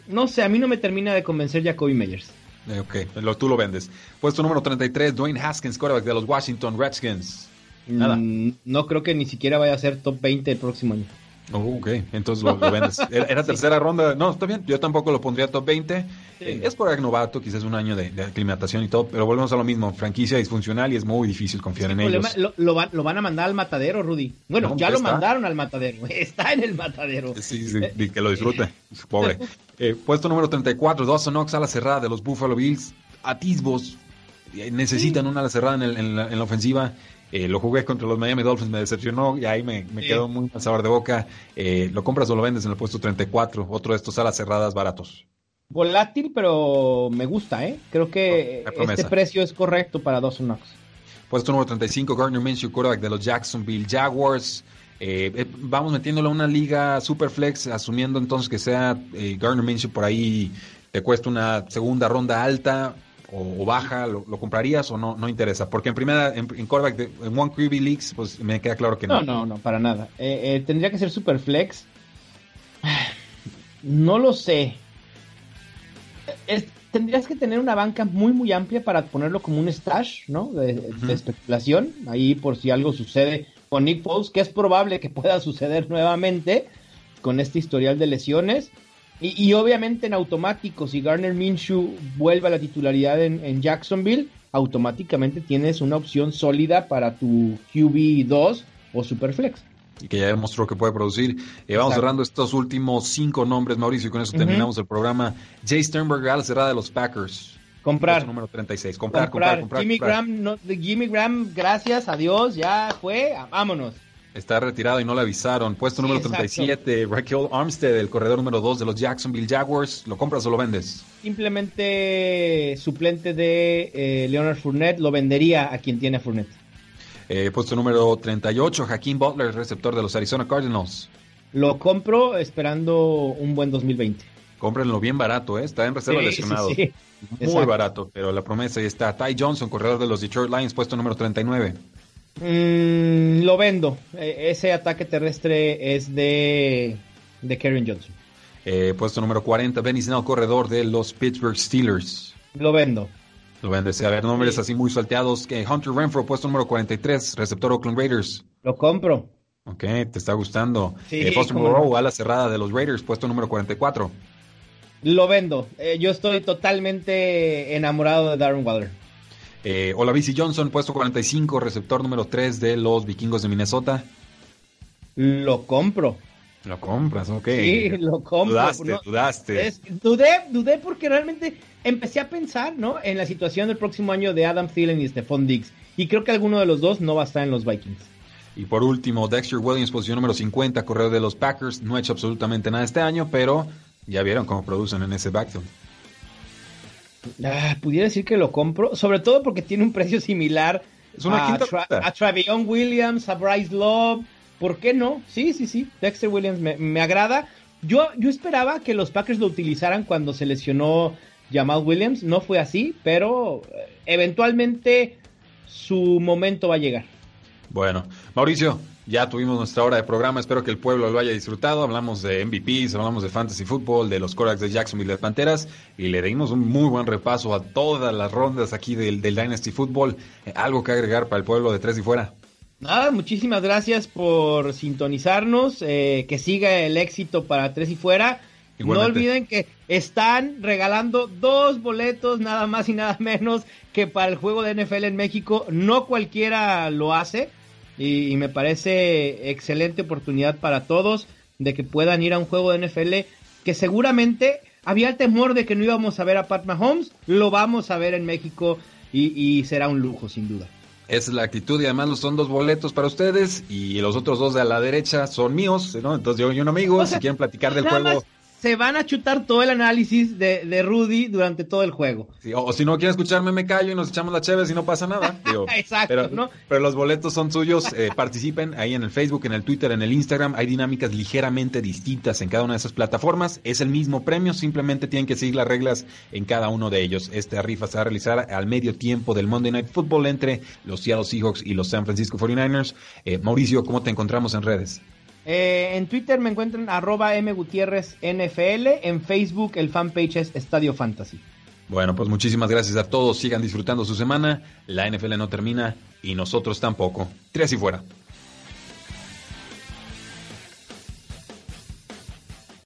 no sé, a mí no me termina de convencer Jacoby Meyers. Eh, ok, lo, tú lo vendes. Puesto número 33, Dwayne Haskins, quarterback de los Washington Redskins. Nada. Mm, no creo que ni siquiera vaya a ser top 20 el próximo año. Oh, ok, entonces lo, vendes. <laughs> Era, tercera ronda. No, está bien. Yo tampoco lo pondría top 20. Eh, es por novato, quizás un año de, aclimatación y todo, pero volvemos a lo mismo. Franquicia disfuncional y es muy difícil confiar en ellos. Lo, van a mandar al matadero, Rudy. Bueno, ya lo mandaron al matadero. <laughs> Está en el matadero. Sí, sí, y que lo disfrute. <laughs> Pobre. Eh, puesto número 34, Dawson Knox a la cerrada de los Buffalo Bills. Atisbos. Eh, necesitan una ala cerrada en, la, ofensiva. Eh, lo jugué contra los Miami Dolphins, me decepcionó y ahí me, quedó muy mal sabor de boca. Eh, ¿Lo compras o lo vendes en el puesto 34? Otro de estos alas cerradas baratos. Volátil, pero me gusta, ¿eh? Creo que este precio es correcto para Dawson Knox. Puesto número 35, Gardner Minshew, quarterback de los Jacksonville Jaguars. Eh, vamos metiéndolo a una liga super flex, asumiendo entonces que sea Gardner Minshew por ahí te cuesta una segunda ronda alta o, baja, lo, comprarías o no? No interesa. Porque en primera, en, en en One QB Leagues, pues me queda claro que no. No, no, no, para nada. Eh, eh, tendría que ser super flex. <sighs> No lo sé. tendrías que tener una banca muy, muy amplia para ponerlo como un stash, ¿no? De, especulación. Ahí por si algo sucede con Nick Foles, que es probable que pueda suceder nuevamente con este historial de lesiones. Y, obviamente en automático, si Garner Minshew vuelve a la titularidad en, Jacksonville, automáticamente tienes una opción sólida para tu QB2 o Superflex. Y que ya demostró que puede producir. Eh, vamos cerrando estos últimos cinco nombres, Mauricio, y con eso terminamos el programa. Jay Sternberg a la cerrada de los Packers. Comprar. Número 36. Comprar, comprar, comprar. Jimmy, Graham, no, Jimmy Graham, gracias a Dios, ya fue. Vámonos. Está retirado y no le avisaron. Puesto número 37, Raquel Armstead, el corredor número 2 de los Jacksonville Jaguars. ¿Lo compras o lo vendes? Simplemente suplente de eh, Leonard Fournette, lo vendería a quien tiene a Fournette. Eh, puesto número 38, Hakeem Butler, receptor de los Arizona Cardinals. Lo compro esperando un buen 2020. Cómprenlo bien barato, ¿eh? está en reserva lesionado. Muy barato, pero la promesa ahí está. Ty Johnson, corredor de los Detroit Lions, puesto número 39. Mm, lo vendo. E, ese ataque terrestre es de, de Karen Johnson. Eh, puesto número 40, Benny Snell, corredor de los Pittsburgh Steelers. Lo vendo. Lo vendes. A ver, nombres así muy salteados. Hunter Renfro, puesto número 43, receptor Oakland Raiders. Lo compro. Ok, te está gustando. Sí, eh, Moreau, ala cerrada de los Raiders, puesto número 44. Lo vendo. Eh, yo estoy totalmente enamorado de Darren Waller. Eh, Bici Johnson, puesto 45, receptor número 3 de los vikingos de Minnesota. Lo compro. Lo compras, ok. Sí, lo compro. Dudaste, dudaste. dudé, dudé porque realmente empecé a pensar, ¿no? En la situación del próximo año de Adam Thielen y Stephon Diggs. Y creo que alguno de los dos no va a estar en los Vikings. Y por último, Dexter Williams, posición número 50, corredor de los Packers. No ha hecho absolutamente nada este año, pero ya vieron cómo producen en ese backfield. Ah, pudiera decir que lo compro, sobre todo porque tiene un precio similar a, Travion Williams, a Bryce Love. ¿Por qué no? Sí, sí, sí. Dexter Williams me, agrada. Yo, yo esperaba que los Packers lo utilizaran cuando se lesionó Jamal Williams. No fue así, pero eh, eventualmente su momento va a llegar. Bueno, Mauricio, ya tuvimos nuestra hora de programa, espero que el pueblo lo haya disfrutado. Hablamos de MVPs, hablamos de Fantasy Football, de los Corax de Jacksonville de Panteras y le dimos un muy buen repaso a todas las rondas aquí del, Dynasty Football. Eh, ¿Algo que agregar para el pueblo de Tres y Fuera? Nada, muchísimas gracias por sintonizarnos, eh, que siga el éxito para Tres y Fuera. No olviden que están regalando dos boletos, nada más y nada menos que para el juego de NFL en México. No cualquiera lo hace y, me parece excelente oportunidad para todos de que puedan ir a un juego de NFL que seguramente había el temor de que no íbamos a ver a Pat Mahomes, lo vamos a ver en México y, será un lujo, sin duda. Esa es la actitud y además son dos boletos para ustedes y los otros dos de a la derecha son míos, ¿no? Entonces yo y un amigo, si quieren platicar del juego se van a chutar todo el análisis de, de Rudy durante todo el juego. o, si no quieren escucharme, me callo y nos echamos la chévere y no pasa nada. <laughs> Exacto, pero, ¿no? pero los boletos son suyos. Eh, participen ahí en el Facebook, en el Twitter, en el Instagram. Hay dinámicas ligeramente distintas en cada una de esas plataformas. Es el mismo premio, simplemente tienen que seguir las reglas en cada uno de ellos. Esta rifa se va a realizar al medio tiempo del Monday Night Football entre los Seattle Seahawks y los San Francisco 49ers. Eh, Mauricio, ¿cómo te encontramos en redes? Eh, en Twitter me encuentran arroba mgutierrez NFL. En Facebook el fanpage es Estadio Fantasy. Bueno, pues muchísimas gracias a todos. Sigan disfrutando su semana. La NFL no termina y nosotros tampoco. Tres y fuera.